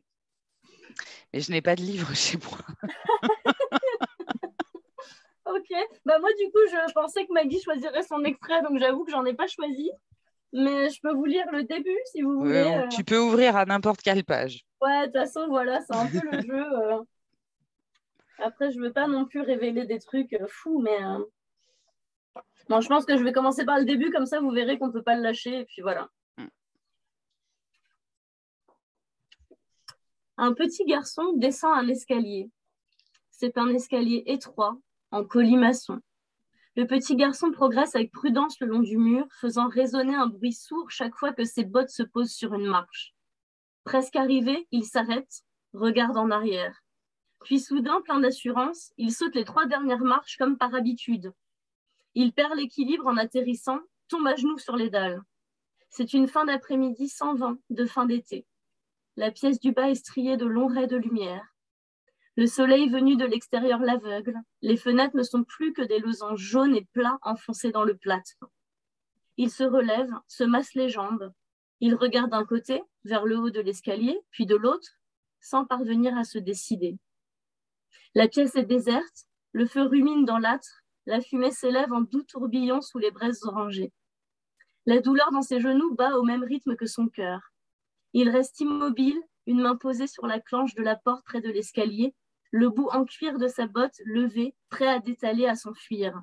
mais je n'ai pas de livre chez moi. ok. Bah moi, du coup, je pensais que Maggie choisirait son extrait, donc j'avoue que j'en ai pas choisi. Mais je peux vous lire le début si vous voulez. Euh. Tu peux ouvrir à n'importe quelle page. Ouais, de toute façon, voilà, c'est un peu le jeu. Euh. Après, je ne veux pas non plus révéler des trucs euh, fous, mais bon, je pense que je vais commencer par le début, comme ça vous verrez qu'on ne peut pas le lâcher, et puis voilà. Mm. Un petit garçon descend un escalier. C'est un escalier étroit, en colimaçon. Le petit garçon progresse avec prudence le long du mur, faisant résonner un bruit sourd chaque fois que ses bottes se posent sur une marche. Presque arrivé, il s'arrête, regarde en arrière. Puis soudain, plein d'assurance, il saute les trois dernières marches comme par habitude. Il perd l'équilibre en atterrissant, tombe à genoux sur les dalles. C'est une fin d'après-midi sans vent, de fin d'été. La pièce du bas est striée de longs raies de lumière. Le soleil venu de l'extérieur l'aveugle. Les fenêtres ne sont plus que des losanges jaunes et plats enfoncés dans le plâtre. Il se relève, se masse les jambes. Il regarde d'un côté, vers le haut de l'escalier, puis de l'autre, sans parvenir à se décider. La pièce est déserte, le feu rumine dans l'âtre, la fumée s'élève en doux tourbillon sous les braises orangées. La douleur dans ses genoux bat au même rythme que son cœur. Il reste immobile, une main posée sur la planche de la porte près de l'escalier, le bout en cuir de sa botte levé, prêt à détaler à s'enfuir.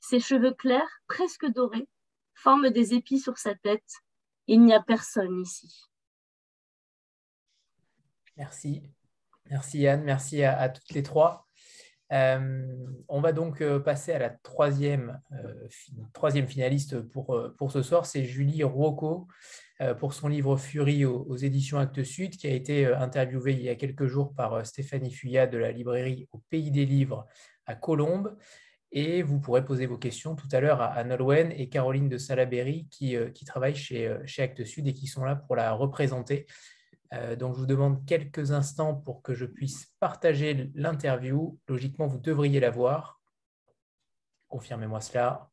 Ses cheveux clairs, presque dorés, forment des épis sur sa tête. Il n'y a personne ici. Merci. Merci Yann, merci à, toutes les trois. Euh, on va donc euh, passer à la troisième, euh, troisième finaliste pour, pour ce soir, c'est Julie Rocco. Euh, pour son livre Fury aux, éditions Actes Sud, qui a été euh, interviewé il y a quelques jours par euh, Stéphanie Fuyat de la librairie Au Pays des Livres à Colombes. Et vous pourrez poser vos questions tout à l'heure à, Nolwenn et Caroline de Salaberry qui, qui travaillent chez, chez Actes Sud et qui sont là pour la représenter. donc, je vous demande quelques instants pour que je puisse partager l'interview. Logiquement, vous devriez la voir. Confirmez-moi cela.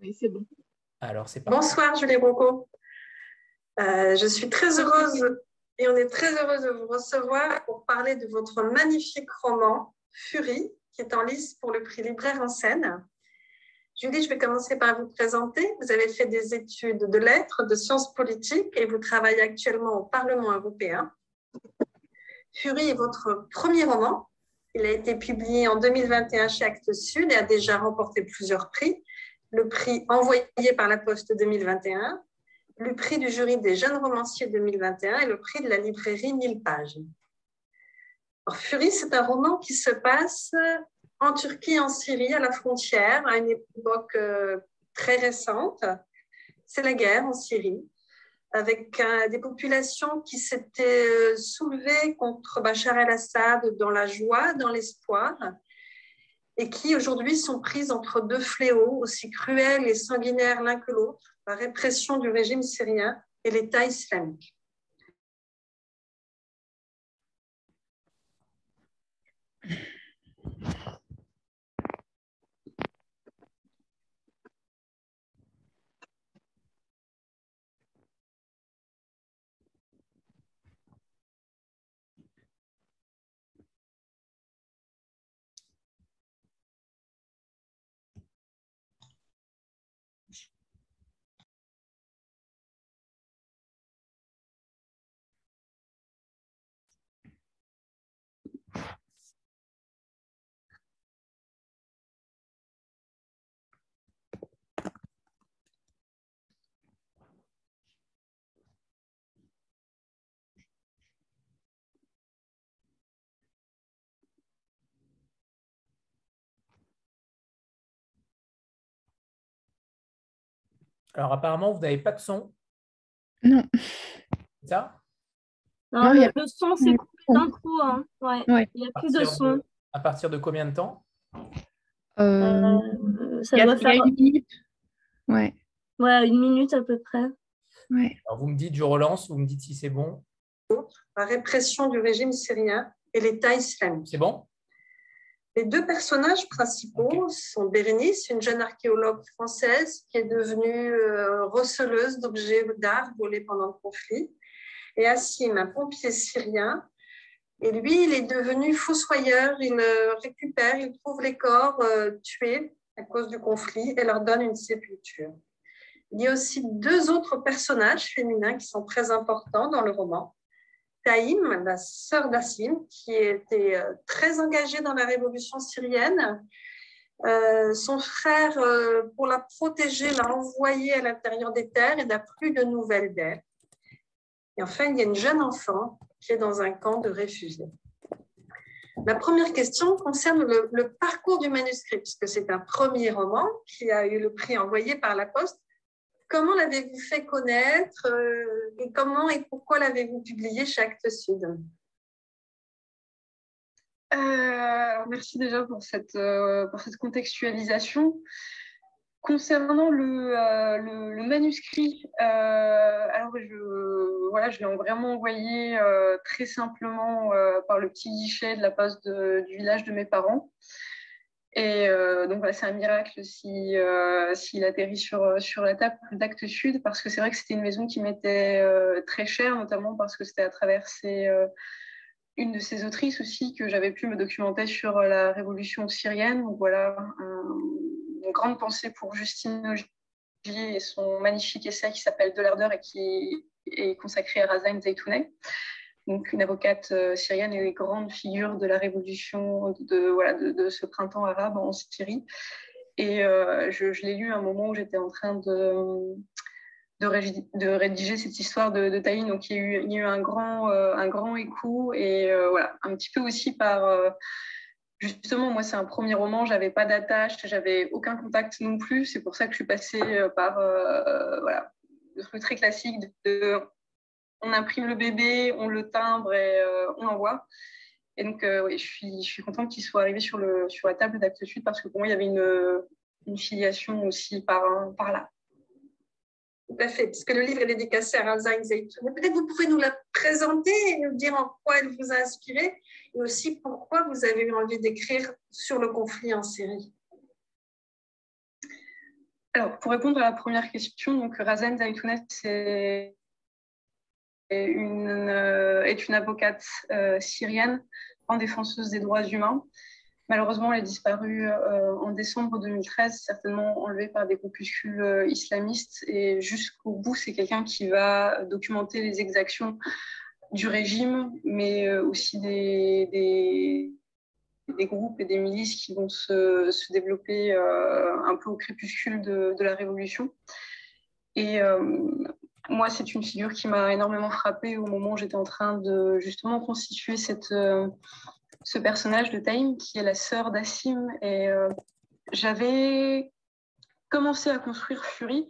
Oui, c'est bon. Alors, c'est parti. Bonsoir, Julie Rocco. Euh, je suis très heureuse et on est très heureuse de vous recevoir pour parler de votre magnifique roman Fury, qui est en lice pour le prix Libraire en scène. Julie, je vais commencer par vous présenter. Vous avez fait des études de lettres, de sciences politiques et vous travaillez actuellement au Parlement européen. Fury est votre premier roman. Il a été publié en 2021 chez Actes Sud et a déjà remporté plusieurs prix. Le prix envoyé par la Poste 2021, le prix du jury des jeunes romanciers 2021 et le prix de la librairie 1000 pages. Fury, c'est un roman qui se passe en Turquie, en Syrie, à la frontière, à une époque euh, très récente. C'est la guerre en Syrie, avec des populations qui s'étaient euh, soulevées contre Bachar el-Assad dans la joie, dans l'espoir, et qui aujourd'hui sont prises entre deux fléaux aussi cruels et sanguinaires l'un que l'autre, la répression du régime syrien et l'État islamique. Alors apparemment, vous n'avez pas de son. Non. C'est ça? Non, il y a... le son, c'est coupé d'un coup. Hein. Ouais. Il n'y a plus de son. À partir de combien de temps? Euh, Ça doit faire une minute. Ouais. Ouais, une minute à peu près. Ouais. Alors vous me dites, je relance, vous me dites si c'est bon. La répression du régime syrien et l'État islamique. C'est bon? Les deux personnages principaux sont Bérénice, une jeune archéologue française qui est devenue euh, receleuse d'objets d'art volés pendant le conflit, et Assim, un pompier syrien. Et lui, il est devenu fossoyeur, il euh, récupère, il trouve les corps euh, tués à cause du conflit et leur donne une sépulture. Il y a aussi deux autres personnages féminins qui sont très importants dans le roman. Taïm, la sœur d'Assim, qui était euh, très engagée dans la révolution syrienne. Euh, son frère, euh, pour la protéger, l'a envoyée à l'intérieur des terres et n'a plus de nouvelles d'elle. Et enfin, il y a une jeune enfant qui est dans un camp de réfugiés. Ma première question concerne le, le parcours du manuscrit, puisque c'est un premier roman qui a eu le prix envoyé par la Poste. Comment l'avez-vous fait connaître euh, et comment et pourquoi l'avez-vous publié chez Actes Sud? Euh, Merci déjà pour cette, euh, pour cette contextualisation. Concernant le, le, manuscrit, alors je, voilà, je l'ai vraiment envoyé très simplement par le petit guichet de la poste du village de mes parents. Et euh, donc, c'est un miracle euh, s'il atterrit sur, sur la table d'Actes Sud, parce que c'est vrai que c'était une maison qui m'était euh, très chère, notamment parce que c'était à travers une de ses autrices aussi que j'avais pu me documenter sur la révolution syrienne. Donc, voilà, une grande pensée pour Justine Ogier et son magnifique essai qui s'appelle De l'ardeur et qui est consacré à Razan Zaytouneh donc une avocate euh, syrienne et grande figure de la révolution de, voilà, de, ce printemps arabe en Syrie. Et euh, je, l'ai lu à un moment où j'étais en train de, de, rédiger, cette histoire de, de Taïn. Donc il y a eu, il y a eu un, grand, euh, un grand écho et voilà, un petit peu aussi par. Justement, moi, c'est un premier roman, j'avais pas d'attache, j'avais aucun contact non plus. C'est pour ça que je suis passée par voilà, le truc très classique de on imprime le bébé, on le timbre et euh, on l'envoie. Et donc, euh, oui, je suis, je suis contente qu'il soit arrivé sur, le, sur la table d'Actes Sud parce que pour moi, il y avait une, filiation aussi par, par là. Tout à fait, puisque le livre est dédicacé à Razan Zaytoun. Peut-être vous pouvez nous la présenter et nous dire en quoi elle vous a inspiré et aussi pourquoi vous avez eu envie d'écrire sur le conflit en Syrie. Alors, pour répondre à la première question, donc Razan Zaytounet, c'est euh, est une avocate euh, syrienne en défenseuse des droits humains. Malheureusement, elle est disparue euh, en décembre 2013, certainement enlevée par des groupuscules islamistes. Et jusqu'au bout, c'est quelqu'un qui va documenter les exactions du régime, mais aussi des, groupes et des milices qui vont se, se développer un peu au crépuscule de, de la révolution. Et moi, c'est une figure qui m'a énormément frappée au moment où j'étais en train de justement constituer euh, ce personnage de Taïm, qui est la sœur d'Assim. Et euh, j'avais commencé à construire Fury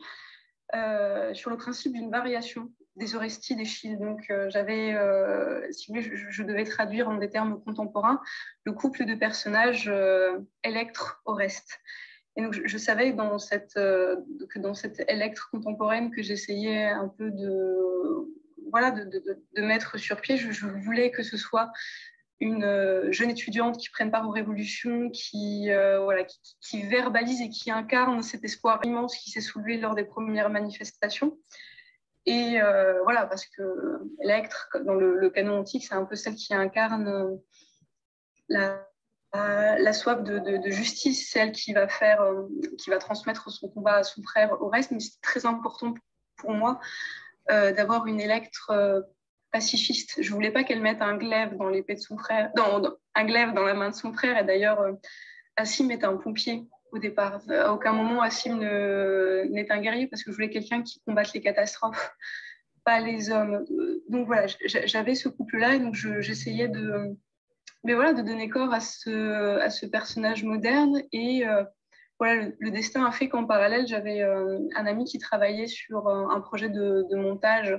euh, sur le principe d'une variation des Orestes d'Échille. Donc, j'avais, si je, devais traduire en des termes contemporains le couple de personnages Electre-Oreste. Et donc, je, savais dans cette, euh, que dans cette électre contemporaine que j'essayais un peu de, voilà, de, de, mettre sur pied, je, voulais que ce soit une euh, jeune étudiante qui prenne part aux révolutions, qui, euh, voilà, qui, verbalise et qui incarne cet espoir immense qui s'est soulevé lors des premières manifestations. Et voilà, parce que l'électre, dans le, le, canon antique, c'est un peu celle qui incarne la, la soif de, justice, celle qui va faire, euh, qui va transmettre son combat à son frère au reste. Mais c'est très important pour moi euh, d'avoir une électre euh, pacifiste. Je voulais pas qu'elle mette un glaive dans de son frère, un glaive dans la main de son frère. Et d'ailleurs, Assim est un pompier au départ. À aucun moment Assim n'est un guerrier parce que je voulais quelqu'un qui combatte les catastrophes, pas les hommes. Donc voilà, j'avais ce couple-là et donc j'essayais de mais voilà, de donner corps à ce, personnage moderne. Et euh, voilà, le, destin a fait qu'en parallèle, j'avais euh, un ami qui travaillait sur euh, un projet de, montage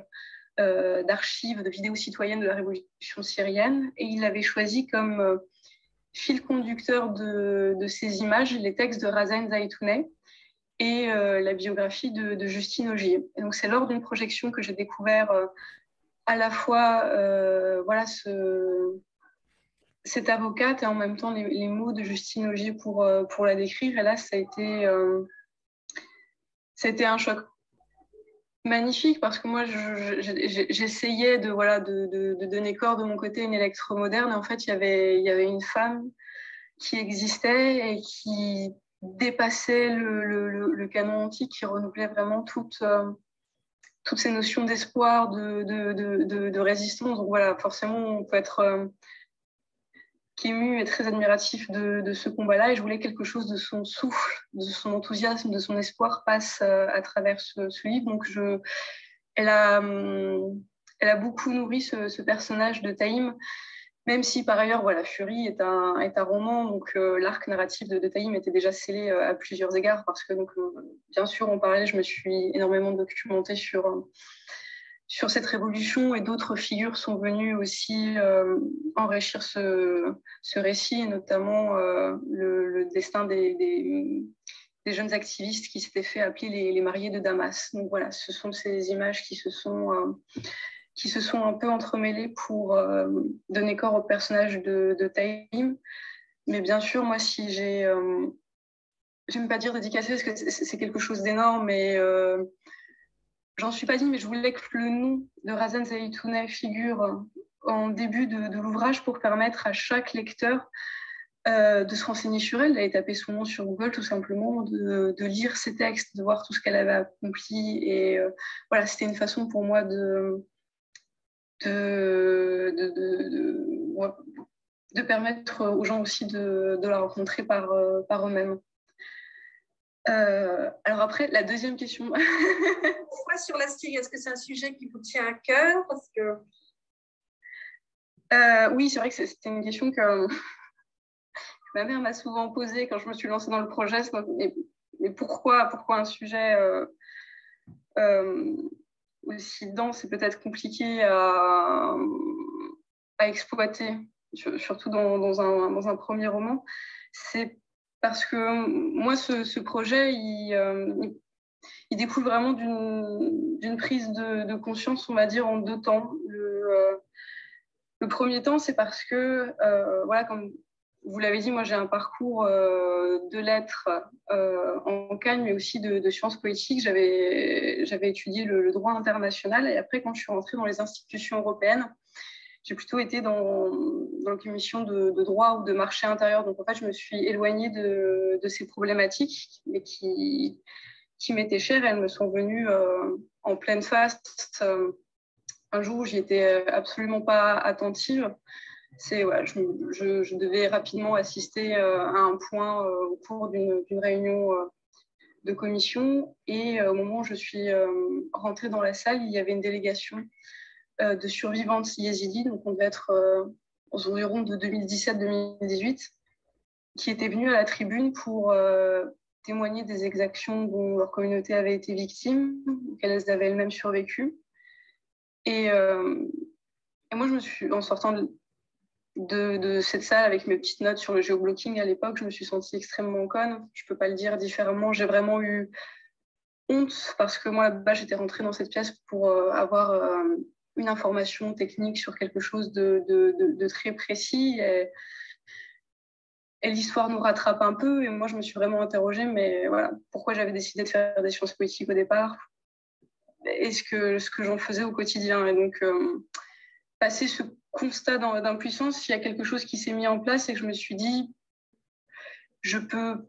d'archives, de vidéos citoyennes de la révolution syrienne. Et il avait choisi comme fil conducteur de, ces images les textes de Razan Zaytouneh et la biographie de, Justine. Et donc, c'est lors d'une projection que j'ai découvert à la fois voilà, ce, cette avocate et en même temps les, mots de Justine Augier pour, euh, pour la décrire. Et ça a été, euh, un choc magnifique parce que moi, j'essayais de, voilà, de, de, donner corps de mon côté une électromoderne. En fait, y il y avait une femme qui existait et qui dépassait le, le, canon antique, qui renouvelait vraiment toute, euh, toutes ces notions d'espoir, de, de, résistance. Donc voilà, forcément, on peut être ému et très admiratif de, ce combat-là. Et je voulais quelque chose de son souffle, de son enthousiasme, de son espoir passe euh, à travers ce, livre. Donc je, elle, a, hum, elle a beaucoup nourri ce, personnage de Taïm même si par ailleurs, voilà, Fury est un, est roman, donc euh, l'arc narratif de, Taïm était déjà scellé euh, à plusieurs égards, parce que, donc, bien sûr, en parallèle, je me suis énormément documentée sur, sur cette révolution et d'autres figures sont venues aussi enrichir ce, ce, récit, et notamment le, destin des, des, jeunes activistes qui s'étaient fait appeler les, mariés de Damas. Donc voilà, ce sont ces images qui se sont qui se sont un peu entremêlés pour euh, donner corps au personnage de, de Taïm. Mais bien sûr, moi, si j'ai. Euh, J'aime pas dire dédicacé parce que c'est quelque chose d'énorme, mais euh, j'en suis pas dit, mais je voulais que le nom de Razan Zaitouneh figure en début de, l'ouvrage pour permettre à chaque lecteur euh, de se renseigner sur elle, d'aller taper son nom sur Google tout simplement, de, lire ses textes, de voir tout ce qu'elle avait accompli. Et voilà, c'était une façon pour moi de, de, de, de, permettre aux gens aussi de, la rencontrer par, euh, par eux-mêmes. Euh, alors après, la deuxième question. Pourquoi sur la Syrie Est-ce que c'est un sujet qui vous tient à cœur Parce que... Euh, oui, c'est vrai que c'était une question que ma mère m'a souvent posée quand je me suis lancée dans le projet. Mais, pourquoi, pourquoi un sujet aussi dense c'est peut-être compliqué à, exploiter, surtout dans, un, premier roman, c'est parce que moi, ce, projet, euh, il, découle vraiment d'une prise de, conscience, on va dire, en deux temps. Le, euh, premier temps, c'est parce que, euh, voilà, comme vous l'avez dit, moi j'ai un parcours de lettres en Cagne, mais aussi de, sciences politiques. J'avais étudié le, droit international et après, quand je suis rentrée dans les institutions européennes, j'ai plutôt été dans, dans la commission de, droit ou de marché intérieur. Donc en fait, je me suis éloignée de, ces problématiques, mais qui, m'étaient chères. Elles me sont venues euh, en pleine face. un jour, j'y étais absolument pas attentive c'est je, devais rapidement assister euh, à un point euh, au cours d'une réunion euh, de commission et au moment où je suis rentrée dans la salle, il y avait une délégation de survivantes yézidis, donc on devait être aux environs de 2017-2018, qui étaient venus à la tribune pour témoigner des exactions dont leur communauté avait été victime, qu'elles avaient elles-mêmes survécu. Et, moi, je me suis, en sortant de, cette salle avec mes petites notes sur le géoblocking à l'époque, je me suis sentie extrêmement conne. Je ne peux pas le dire différemment. J'ai vraiment eu honte parce que moi, là-bas, j'étais rentrée dans cette pièce pour euh, avoir euh, une information technique sur quelque chose de, très précis. Et, l'histoire nous rattrape un peu. Et moi, je me suis vraiment interrogée, mais voilà, pourquoi j'avais décidé de faire des sciences politiques au départ Est-ce que ce que j'en faisais au quotidien Et donc, euh, passer ce constat d'impuissance, il y a quelque chose qui s'est mis en place et que je me suis dit, je peux,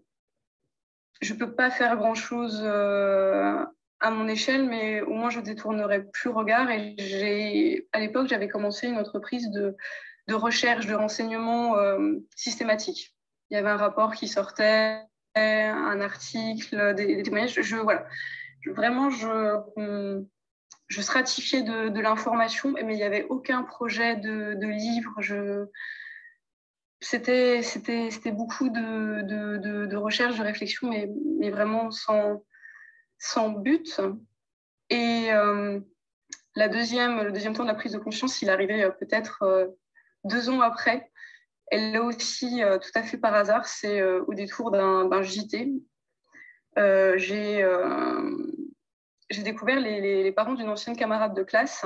je peux pas faire grand chose euh, à mon échelle, mais au moins je détournerai plus regard. Et j'ai, à l'époque, j'avais commencé une entreprise de, de recherche, de renseignement euh, systématique. Il y avait un rapport qui sortait, un article, des, témoignages. Je, voilà. vraiment, je, je stratifiais de, l'information, mais il n'y avait aucun projet de, livre. Je... C'était, c'était, c'était beaucoup de, de, recherche, de réflexion, mais, mais vraiment sans, sans but. Et euh, la deuxième, le deuxième temps de la prise de conscience, il arrivait euh, peut-être euh, deux ans après. Elle l'a aussi tout à fait par hasard, c'est au détour d'un JT. j'ai découvert les, parents d'une ancienne camarade de classe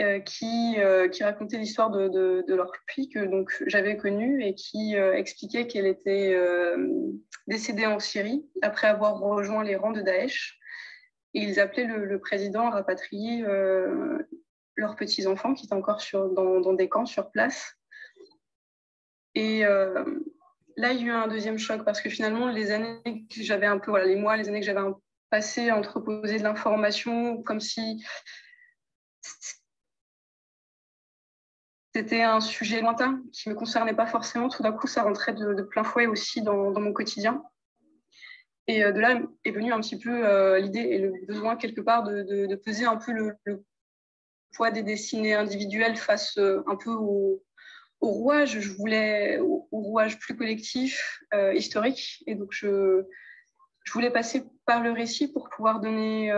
euh, qui, euh, qui racontait l'histoire de, leur fille que j'avais connue et qui euh, expliquait qu'elle était décédée en Syrie après avoir rejoint les rangs de Daesh. Et ils appelaient le, président à rapatrier leurs petits-enfants qui étaient encore dans, des camps sur place. Et là, il y a eu un deuxième choc parce que finalement, les années que j'avais un peu, voilà, les mois, les années que j'avais un passer, entreposer de l'information, comme si c'était un sujet lointain qui ne me concernait pas forcément. Tout d'un coup, ça rentrait de, plein fouet aussi dans, mon quotidien. Et euh, de là est venu un petit peu euh, l'idée et le besoin quelque part de, peser un peu le, poids des destinées individuelles face euh, un peu au, rouage. Je voulais au, rouage plus collectif, historique. Et donc, je, voulais passer par le récit pour pouvoir donner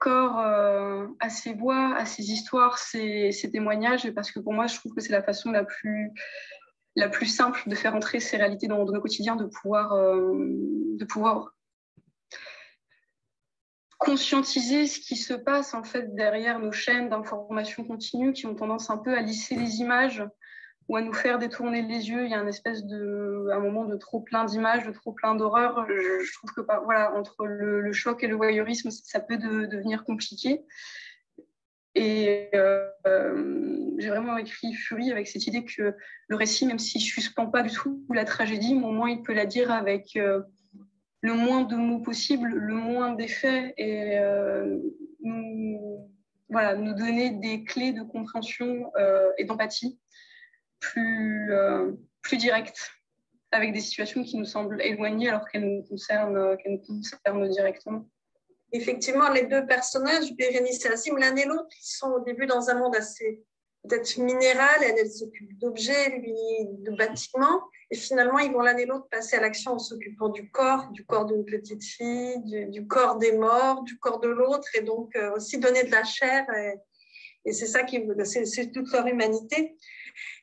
corps euh, à ces voix, à ces histoires, ces, témoignages, parce que pour moi, je trouve que c'est la façon la plus, simple de faire entrer ces réalités dans, nos quotidiens, de pouvoir, euh, de pouvoir conscientiser ce qui se passe en fait derrière nos chaînes d'information continue qui ont tendance un peu à lisser les images ou à nous faire détourner les yeux. Il y a un espèce de, un moment de trop plein d'images, de trop plein d'horreurs. Je, trouve que voilà, entre le, choc et le voyeurisme, ça peut devenir compliqué. Et euh, j'ai vraiment écrit Furie avec cette idée que le récit, même s'il ne suspend pas du tout la tragédie, au moins il peut la dire avec euh, le moins de mots possible, le moins d'effets et euh, nous, voilà, nous donner des clés de compréhension et d'empathie plus, euh, plus directe avec des situations qui nous semblent éloignées alors qu'elles nous concernent, euh, qu'elles nous concernent directement. Effectivement, les deux personnages, Bérénice et Azim, l'un et l'autre, ils sont au début dans un monde assez peut-être minéral, elle, elle s'occupe d'objets, lui de bâtiments, et finalement, ils vont l'un et l'autre passer à l'action en s'occupant du corps, du corps d'une petite fille, du, corps des morts, du corps de l'autre, et donc euh, aussi donner de la chair, et, et c'est ça qui c'est toute leur humanité.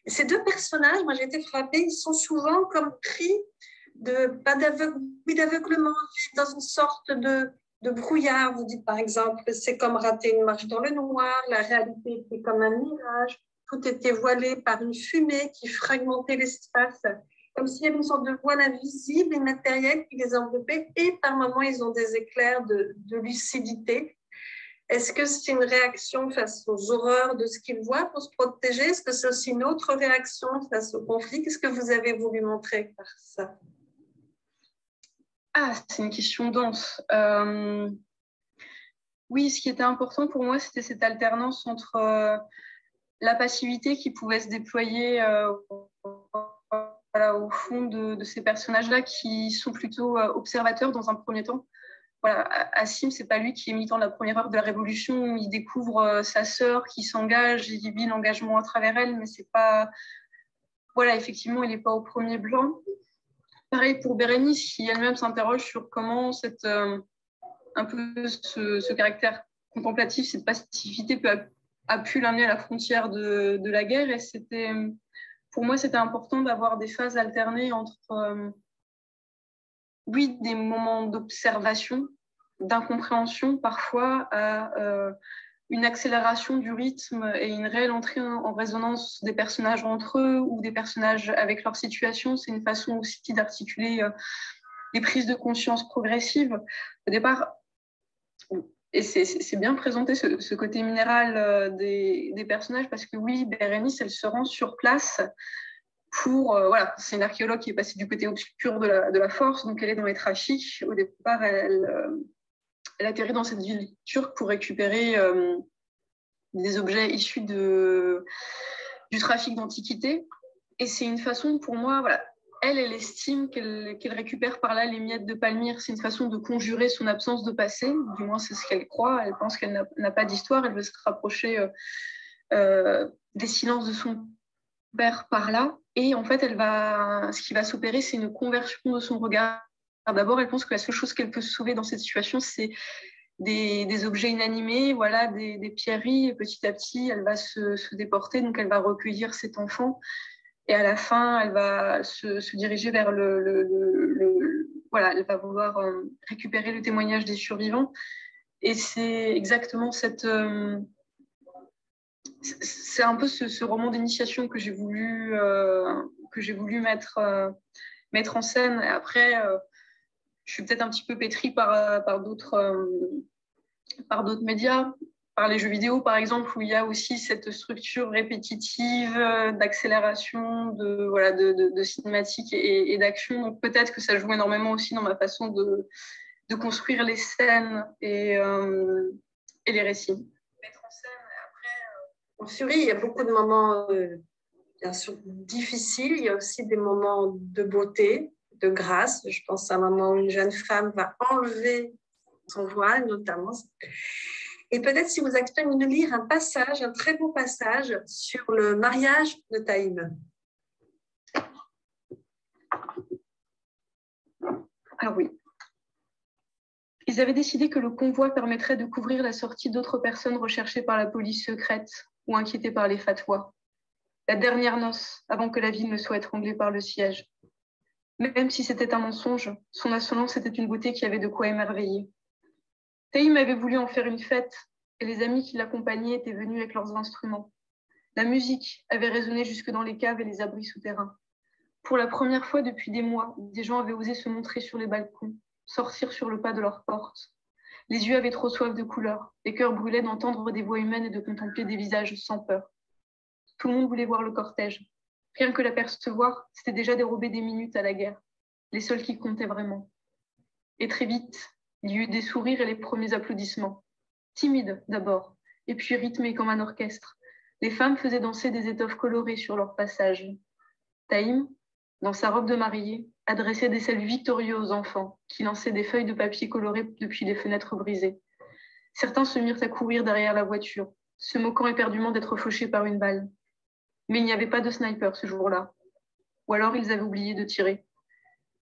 Ces deux personnages, moi j'ai été frappée, ils sont souvent comme pris de, pas d'aveuglement, dans une sorte de, de brouillard. Vous dites par exemple, c'est comme rater une marche dans le noir, la réalité était comme un mirage, tout était voilé par une fumée qui fragmentait l'espace, comme s'il y avait une sorte de voile invisible, immatériel qui les enveloppait, et par moments ils ont des éclairs de, de lucidité est-ce que c'est une réaction face aux horreurs de ce qu'ils voient pour se protéger? Est-ce que c'est aussi une autre réaction face au conflit? Qu'est-ce que vous avez voulu montrer par ça? Ah, c'est une question dense. Euh, oui, ce qui était important pour moi, c'était cette alternance entre euh, la passivité qui pouvait se déployer euh, au fond de ces personnages-là qui sont plutôt observateurs dans un premier temps voilà, Assim, c'est pas lui qui est militant de la première heure de la Révolution. Il découvre euh, sa sœur qui s'engage, il vit l'engagement à travers elle, mais c'est pas. Voilà, effectivement, il n'est pas au premier blanc. Pareil pour Bérénice, qui elle-même s'interroge sur comment cette, euh, un peu ce, caractère contemplatif, cette passivité peut, a, pu l'amener à la frontière de, la guerre. Et c'était, pour moi, c'était important d'avoir des phases alternées entre. Euh, oui, des moments d'observation, d'incompréhension parfois à euh, une accélération du rythme et une réelle entrée en résonance des personnages entre eux ou des personnages avec leur situation. C'est une façon aussi d'articuler euh, des prises de conscience progressives. Au départ, et c'est bien présenté ce, côté minéral euh, des, des, personnages parce que oui, Bérénice, elle se rend sur place pour, euh, voilà, c'est une archéologue qui est passée du côté obscur de la, de la, force, donc elle est dans les trafics. Au départ, elle, euh, elle atterrit dans cette ville turque pour récupérer euh, des objets issus de, du trafic d'antiquité. Et c'est une façon pour moi, voilà, elle, elle estime qu'elle récupère par là les miettes de Palmyre. C'est une façon de conjurer son absence de passé, du moins c'est ce qu'elle croit. Elle pense qu'elle n'a pas d'histoire, elle veut se rapprocher des silences de son père par là. Et en fait, ce qui va s'opérer, c'est une conversion de son regard. D'abord, elle pense que la seule chose qu'elle peut sauver dans cette situation, c'est des, objets inanimés, voilà, des, pierreries. Et petit à petit, elle va se, déporter, donc elle va recueillir cet enfant. Et à la fin, elle va se, diriger vers le, Voilà, elle va vouloir euh, récupérer le témoignage des survivants. Et c'est exactement cette, euh, c'est un peu ce, roman d'initiation que j'ai voulu, euh, que j'ai voulu mettre, euh, mettre en scène. Après, euh, je suis peut-être un petit peu pétrie par, par d'autres par d'autres médias, par les jeux vidéo par exemple, où il y a aussi cette structure répétitive d'accélération, de, voilà, de, cinématique et, et d'action. Donc peut-être que ça joue énormément aussi dans ma façon de, de construire les scènes et, et les récits. En Furie, il y a beaucoup de moments bien sûr difficiles, il y a aussi des moments de beauté, de grâce. Je pense à un moment où une jeune femme va enlever son voile, notamment. Et peut-être si vous acceptez de lire un passage, un très beau passage sur le mariage de Taïm. Ah oui. Ils avaient décidé que le convoi permettrait de couvrir la sortie d'autres personnes recherchées par la police secrète ou inquiétées par les fatwas. La dernière noce, avant que la ville ne soit étranglée par le siège. Même si c'était un mensonge, son insolence était une beauté qui avait de quoi émerveiller. Taïm avait voulu en faire une fête et les amis qui l'accompagnaient étaient venus avec leurs instruments. La musique avait résonné jusque dans les caves et les abris souterrains. Pour la première fois depuis des mois, des gens avaient osé se montrer sur les balcons, sortir sur le pas de leurs portes. Les yeux avaient trop soif de couleurs, les cœurs brûlaient d'entendre des voix humaines et de contempler des visages sans peur. Tout le monde voulait voir le cortège. Rien que l'apercevoir, c'était déjà dérober des minutes à la guerre, les seuls qui comptaient vraiment. Et très vite, il y eut des sourires et les premiers applaudissements. Timides d'abord, et puis rythmés comme un orchestre. Les femmes faisaient danser des étoffes colorées sur leur passage. Taïm, dans sa robe de mariée, adressait des saluts victorieux aux enfants, qui lançaient des feuilles de papier colorées depuis les fenêtres brisées. Certains se mirent à courir derrière la voiture, se moquant éperdument d'être fauchés par une balle. Mais il n'y avait pas de sniper ce jour-là. Ou alors ils avaient oublié de tirer.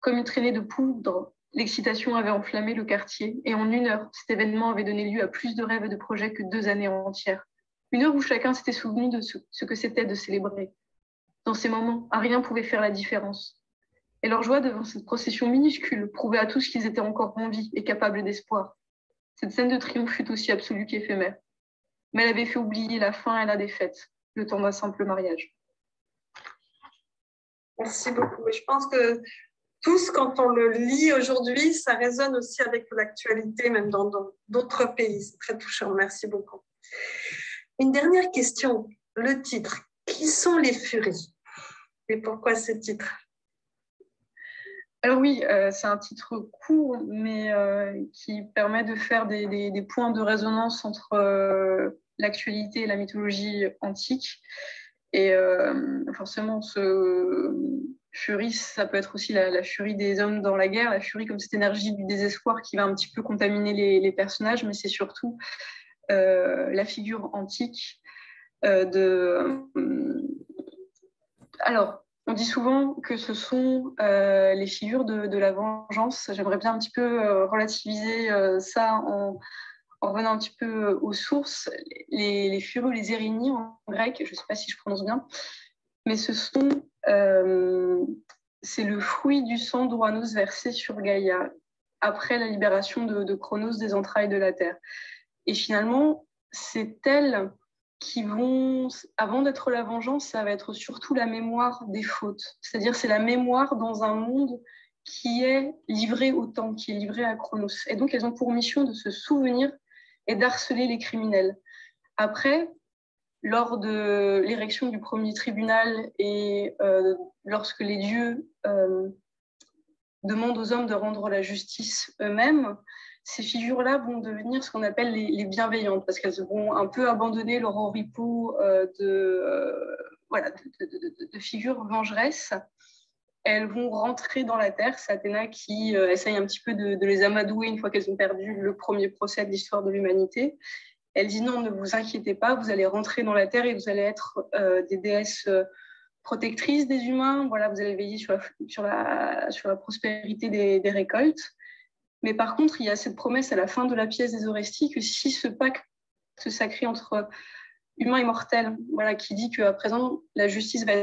Comme une traînée de poudre, l'excitation avait enflammé le quartier et en une heure, cet événement avait donné lieu à plus de rêves et de projets que deux années entières. Une heure où chacun s'était souvenu de ce que c'était de célébrer. Dans ces moments, rien pouvait faire la différence. Et leur joie devant cette procession minuscule prouvait à tous qu'ils étaient encore en vie et capables d'espoir. Cette scène de triomphe fut aussi absolue qu'éphémère. Mais elle avait fait oublier la faim et la défaite, le temps d'un simple mariage. Merci beaucoup. Je pense que tous, quand on le lit aujourd'hui, ça résonne aussi avec l'actualité, même dans d'autres pays. C'est très touchant. Merci beaucoup. Une dernière question. Le titre. Qui sont les furies? Et pourquoi ce titre? Alors oui, euh, c'est un titre court, mais euh, qui permet de faire des, points de résonance entre euh, l'actualité et la mythologie antique. Et forcément, ce furie, ça peut être aussi la, furie des hommes dans la guerre, la furie comme cette énergie du désespoir qui va un petit peu contaminer les, personnages, mais c'est surtout la figure antique de... Alors, on dit souvent que ce sont les figures de, la vengeance. J'aimerais bien un petit peu relativiser ça en, en revenant un petit peu aux sources, les, les les Érini en grec, je ne sais pas si je prononce bien, mais ce sont, euh, c'est le fruit du sang d'Ouranos versé sur Gaïa après la libération de, de, Chronos des entrailles de la Terre. Et finalement, c'est elles qui vont, avant d'être la vengeance, ça va être surtout la mémoire des fautes. C'est-à-dire, c'est la mémoire dans un monde qui est livré au temps, qui est livré à Chronos. Et donc, elles ont pour mission de se souvenir et d'harceler les criminels. Après, lors de l'érection du premier tribunal et euh, lorsque les dieux euh, demandent aux hommes de rendre la justice eux-mêmes, ces figures-là vont devenir ce qu'on appelle les, bienveillantes, parce qu'elles vont un peu abandonner leur oripeau euh, de, voilà, de, figures vengeresses. Elles vont rentrer dans la terre. C'est Athéna qui essaye un petit peu de, les amadouer une fois qu'elles ont perdu le premier procès de l'histoire de l'humanité. Elle dit non, ne vous inquiétez pas, vous allez rentrer dans la terre et vous allez être euh, des déesses euh, protectrices des humains. Voilà, vous allez veiller sur la prospérité des, récoltes. Mais par contre, il y a cette promesse à la fin de la pièce des Oresties que si ce pacte sacré entre humains et mortels, voilà, qui dit qu'à présent la justice va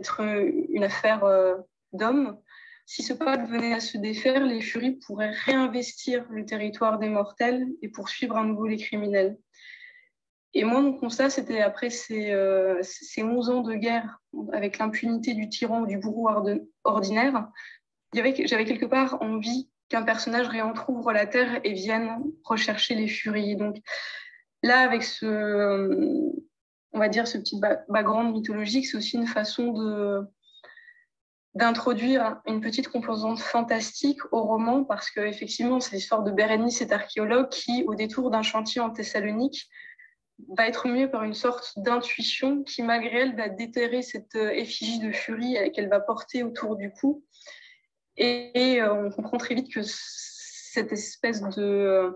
être une affaire euh, d'hommes, si ce pacte venait à se défaire, les furies pourraient réinvestir le territoire des mortels et poursuivre à nouveau les criminels. Et moi, mon constat, c'était après ces, euh, ces 11 ans de guerre, avec l'impunité du tyran ou du bourreau ordinaire, j'avais quelque part envie qu'un personnage réentrouvre la terre et vienne rechercher les furies. Donc là, avec ce, on va dire, ce petit background mythologique, c'est aussi une façon de, d'introduire une petite composante fantastique au roman parce que effectivement c'est l'histoire de Bérénice, cet archéologue qui, au détour d'un chantier en Thessalonique, va être muée par une sorte d'intuition qui, malgré elle, va déterrer cette euh, effigie de furie qu'elle va porter autour du cou. Et, euh, on comprend très vite que cette espèce de, euh,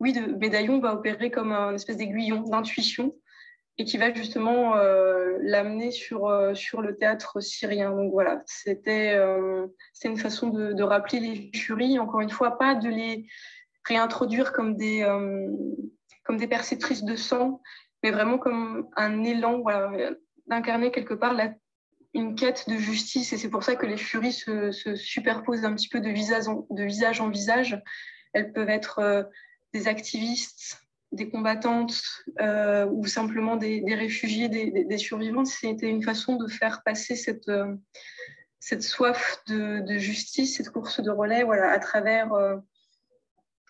oui, de médaillon va opérer comme un espèce d'aiguillon d'intuition et qui va justement l'amener sur, sur le théâtre syrien. Donc voilà, c'était une façon de, rappeler les furies, encore une fois, pas de les réintroduire comme des comme des perceptrices de sang, mais vraiment comme un élan d'incarner quelque part une quête de justice. Et c'est pour ça que les furies se, superposent un petit peu de visage en, de visage, en visage. Elles peuvent être euh, des activistes, des combattantes euh, ou simplement des, réfugiés, des, des, survivantes. C'était une façon de faire passer cette, euh, cette soif de, justice, cette course de relais voilà, à travers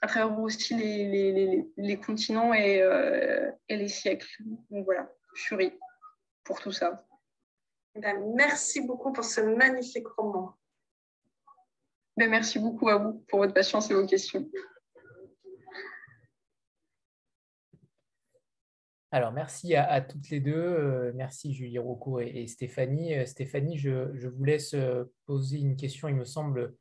à travers aussi les, les, les, continents et, et, les siècles. Donc voilà, Fury pour tout ça. Eh ben, merci beaucoup pour ce magnifique roman. Ben, merci beaucoup à vous pour votre patience et vos questions. Alors, merci à, toutes les deux. Euh, merci Julie Rocco et, Stéphanie. Euh, Stéphanie, je, je, vous laisse poser une question, il me semble,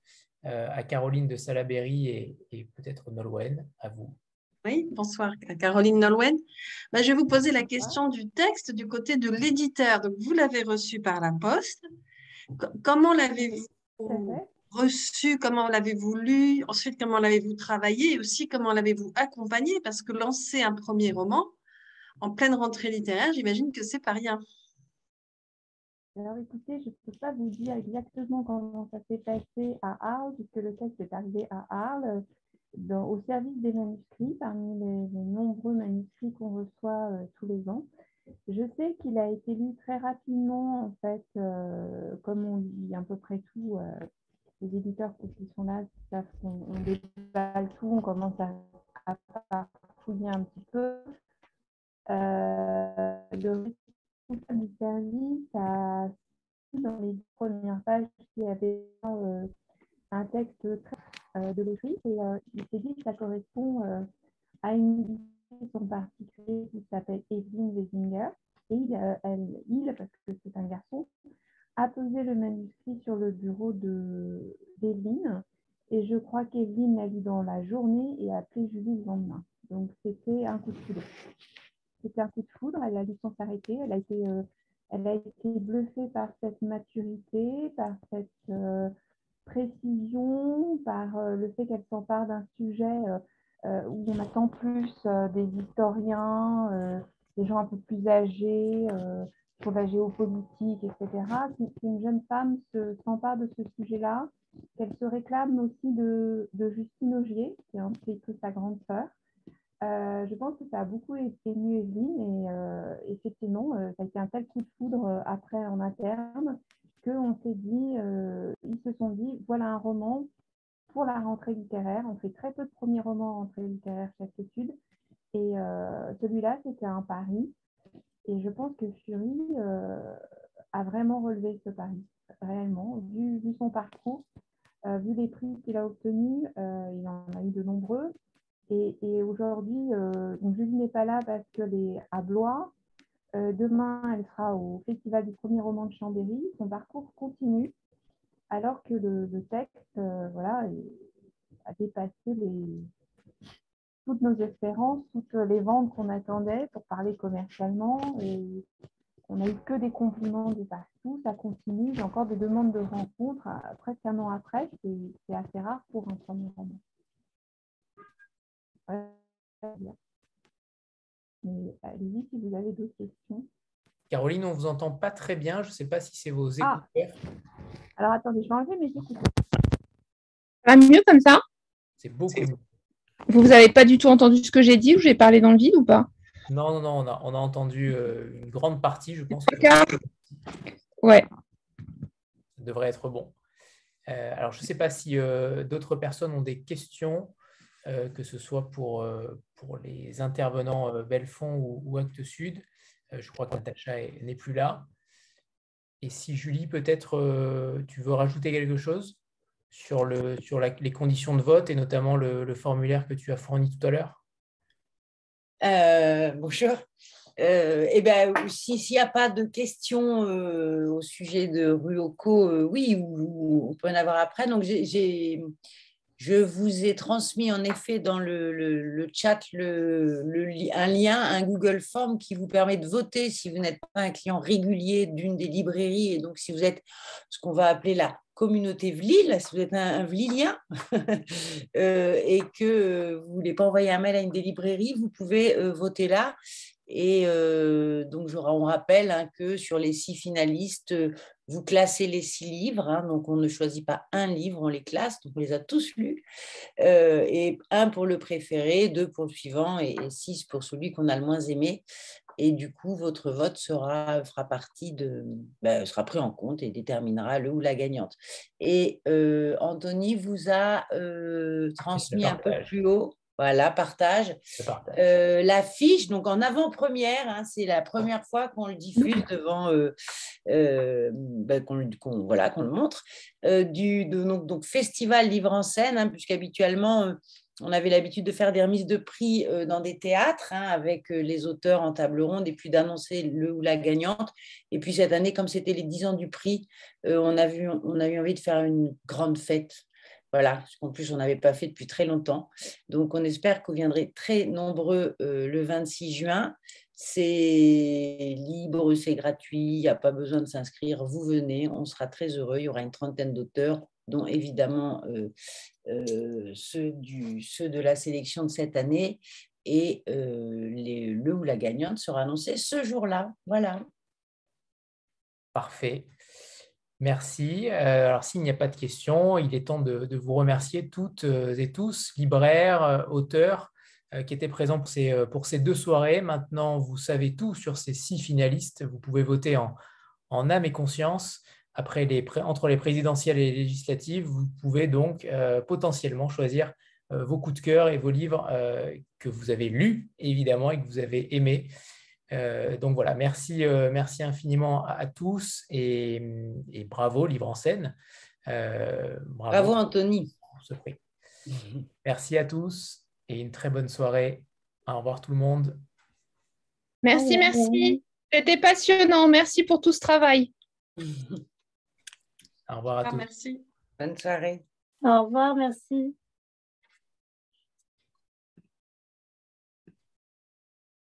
euh, à Caroline de Salaberry et, peut-être Nolwenn, à vous. Oui, bonsoir Caroline Nolwenn. Bah, je vais vous poser la question du texte du côté de l'éditeur. Donc, vous l'avez reçu par la poste. comment l'avez-vous reçu? Comment l'avez-vous lu? Ensuite, comment l'avez-vous travaillé? Et aussi, comment l'avez-vous accompagné? Parce que lancer un premier roman en pleine rentrée littéraire, j'imagine que c'est pas rien. Alors écoutez, je ne peux pas vous dire exactement comment ça s'est passé à Arles, puisque le texte est arrivé à Arles, au service des manuscrits, parmi les, nombreux manuscrits qu'on reçoit euh, tous les ans. Je sais qu'il a été lu très rapidement, en fait, euh, comme on lit à peu près tout. Euh, les éditeurs qui sont là savent qu'on déballe tout, on commence à, à, fouiller un petit peu. le du service dans les premières pages qu'il y avait un texte très, de l'autrice et euh, il s'est dit que ça correspond à une en particulier qui s'appelle Evelyn Wesinger. Et il, parce que c'est un garçon, a posé le manuscrit sur le bureau d'Evelyne. Et je crois qu'Evelyne l'a lu dans la journée et a appelé Julie le lendemain. Donc c'était un coup de foudre c'était un coup de foudre. Elle a dû sans s'arrêter. Elle a été, euh, elle a été bluffée par cette maturité, par cette euh, précision, par euh, le fait qu'elle s'empare d'un sujet où on attend plus des historiens, des gens un peu plus âgés sur la géopolitique, etc. Qu'une jeune femme s'empare de ce sujet-là, qu'elle se réclame aussi de, Justine Augier, qui est un peu sa grande sœur. Euh, je pense que ça a beaucoup ému Evelyne et euh, effectivement, euh, ça a été un tel coup de foudre après en interne qu'on s'est dit, ils se sont dit, voilà un roman pour la rentrée littéraire. On fait très peu de premiers romans en rentrée littéraire chaque étude et celui-là, c'était un pari. Et je pense que Fury a vraiment relevé ce pari, réellement, vu, son parcours, vu les prix qu'il a obtenus, il en a eu de nombreux. Et, aujourd'hui, euh, Julie n'est pas là parce qu'elle est à Blois. Euh, demain, elle sera au Festival du premier roman de Chambéry. Son parcours continue, alors que le, texte euh, voilà, a dépassé toutes nos espérances, toutes les ventes qu'on attendait pour parler commercialement. On n'a eu que des compliments de partout. Ça continue. J'ai encore des demandes de rencontres presque un an après. C'est assez rare pour un premier roman. Allez-y si vous avez d'autres questions. Caroline, on ne vous entend pas très bien. Je ne sais pas si c'est vos ah. écouteurs. Alors attendez, je vais enlever mes écouteurs. Ça va mieux comme ça? C'est beaucoup mieux. Vous n'avez pas du tout entendu ce que j'ai dit ou j'ai parlé dans le vide ou pas? Non, non, non, on a, on a entendu euh, une grande partie, je pense. Ouais. Ça devrait être bon. Euh, alors, je ne sais pas si euh, d'autres personnes ont des questions. Euh, que ce soit pour, euh, pour les intervenants euh, Belfond ou, Actes Sud. je crois que Natacha n'est plus là. et si Julie, peut-être tu veux rajouter quelque chose sur, le, sur les conditions de vote et notamment le, formulaire que tu as fourni tout à l'heure? Bonjour. Euh, eh ben, s'il n'y a pas de questions au sujet de Ruoko, euh, oui, on peut en avoir après. Donc, je vous ai transmis en effet dans le, chat un lien, un Google Form qui vous permet de voter si vous n'êtes pas un client régulier d'une des librairies et donc si vous êtes ce qu'on va appeler la communauté Vlil, si vous êtes un, Vlilien et que vous ne voulez pas envoyer un mail à une des librairies, vous pouvez voter là. Et euh, donc, on rappelle hein, que sur les six finalistes, vous classez les six livres. Hein, donc, on ne choisit pas un livre, on les classe. Donc, on les a tous lus. Euh, et un pour le préféré, deux pour le suivant et, six pour celui qu'on a le moins aimé. Et du coup, votre vote sera, fera partie de, ben, sera pris en compte et déterminera le ou la gagnante. Et euh, Anthony vous a transmis un peu plus haut voilà, partage. Euh, la fiche, donc en avant-première, hein, c'est la première fois qu'on le diffuse devant, euh, euh, ben, qu'on voilà, qu'on le montre, du donc, Festival Livre en scène, hein, puisqu'habituellement, on avait l'habitude de faire des remises de prix dans des théâtres hein, avec les auteurs en table ronde et puis d'annoncer le ou la gagnante. Et puis cette année, comme c'était les 10 ans du prix, on, a vu, on a eu envie de faire une grande fête voilà, en plus, on n'avait pas fait depuis très longtemps. Donc, on espère que vous viendrez très nombreux euh, le 26 juin. C'est libre, c'est gratuit, il n'y a pas besoin de s'inscrire. Vous venez, on sera très heureux. Il y aura une trentaine d'auteurs, dont évidemment euh, euh, ceux, ceux de la sélection de cette année. Et le ou la gagnante sera annoncé ce jour-là. Voilà. Parfait. Merci. Euh, alors, s'il n'y a pas de questions, il est temps de, vous remercier toutes euh, et tous, libraires, euh, auteurs, qui étaient présents pour ces, deux soirées. Maintenant, vous savez tout sur ces six finalistes. Vous pouvez voter en, âme et conscience. Entre les présidentielles et les législatives, vous pouvez donc potentiellement choisir vos coups de cœur et vos livres que vous avez lus, évidemment, et que vous avez aimés. Euh, donc voilà, merci, euh, merci infiniment à, tous et, bravo, Livre en scène. Euh, bravo. Anthony. Merci à tous et une très bonne soirée. Au revoir tout le monde. Merci, merci. C'était passionnant. Merci pour tout ce travail. Au revoir à tous. Merci. Bonne soirée. Au revoir, merci.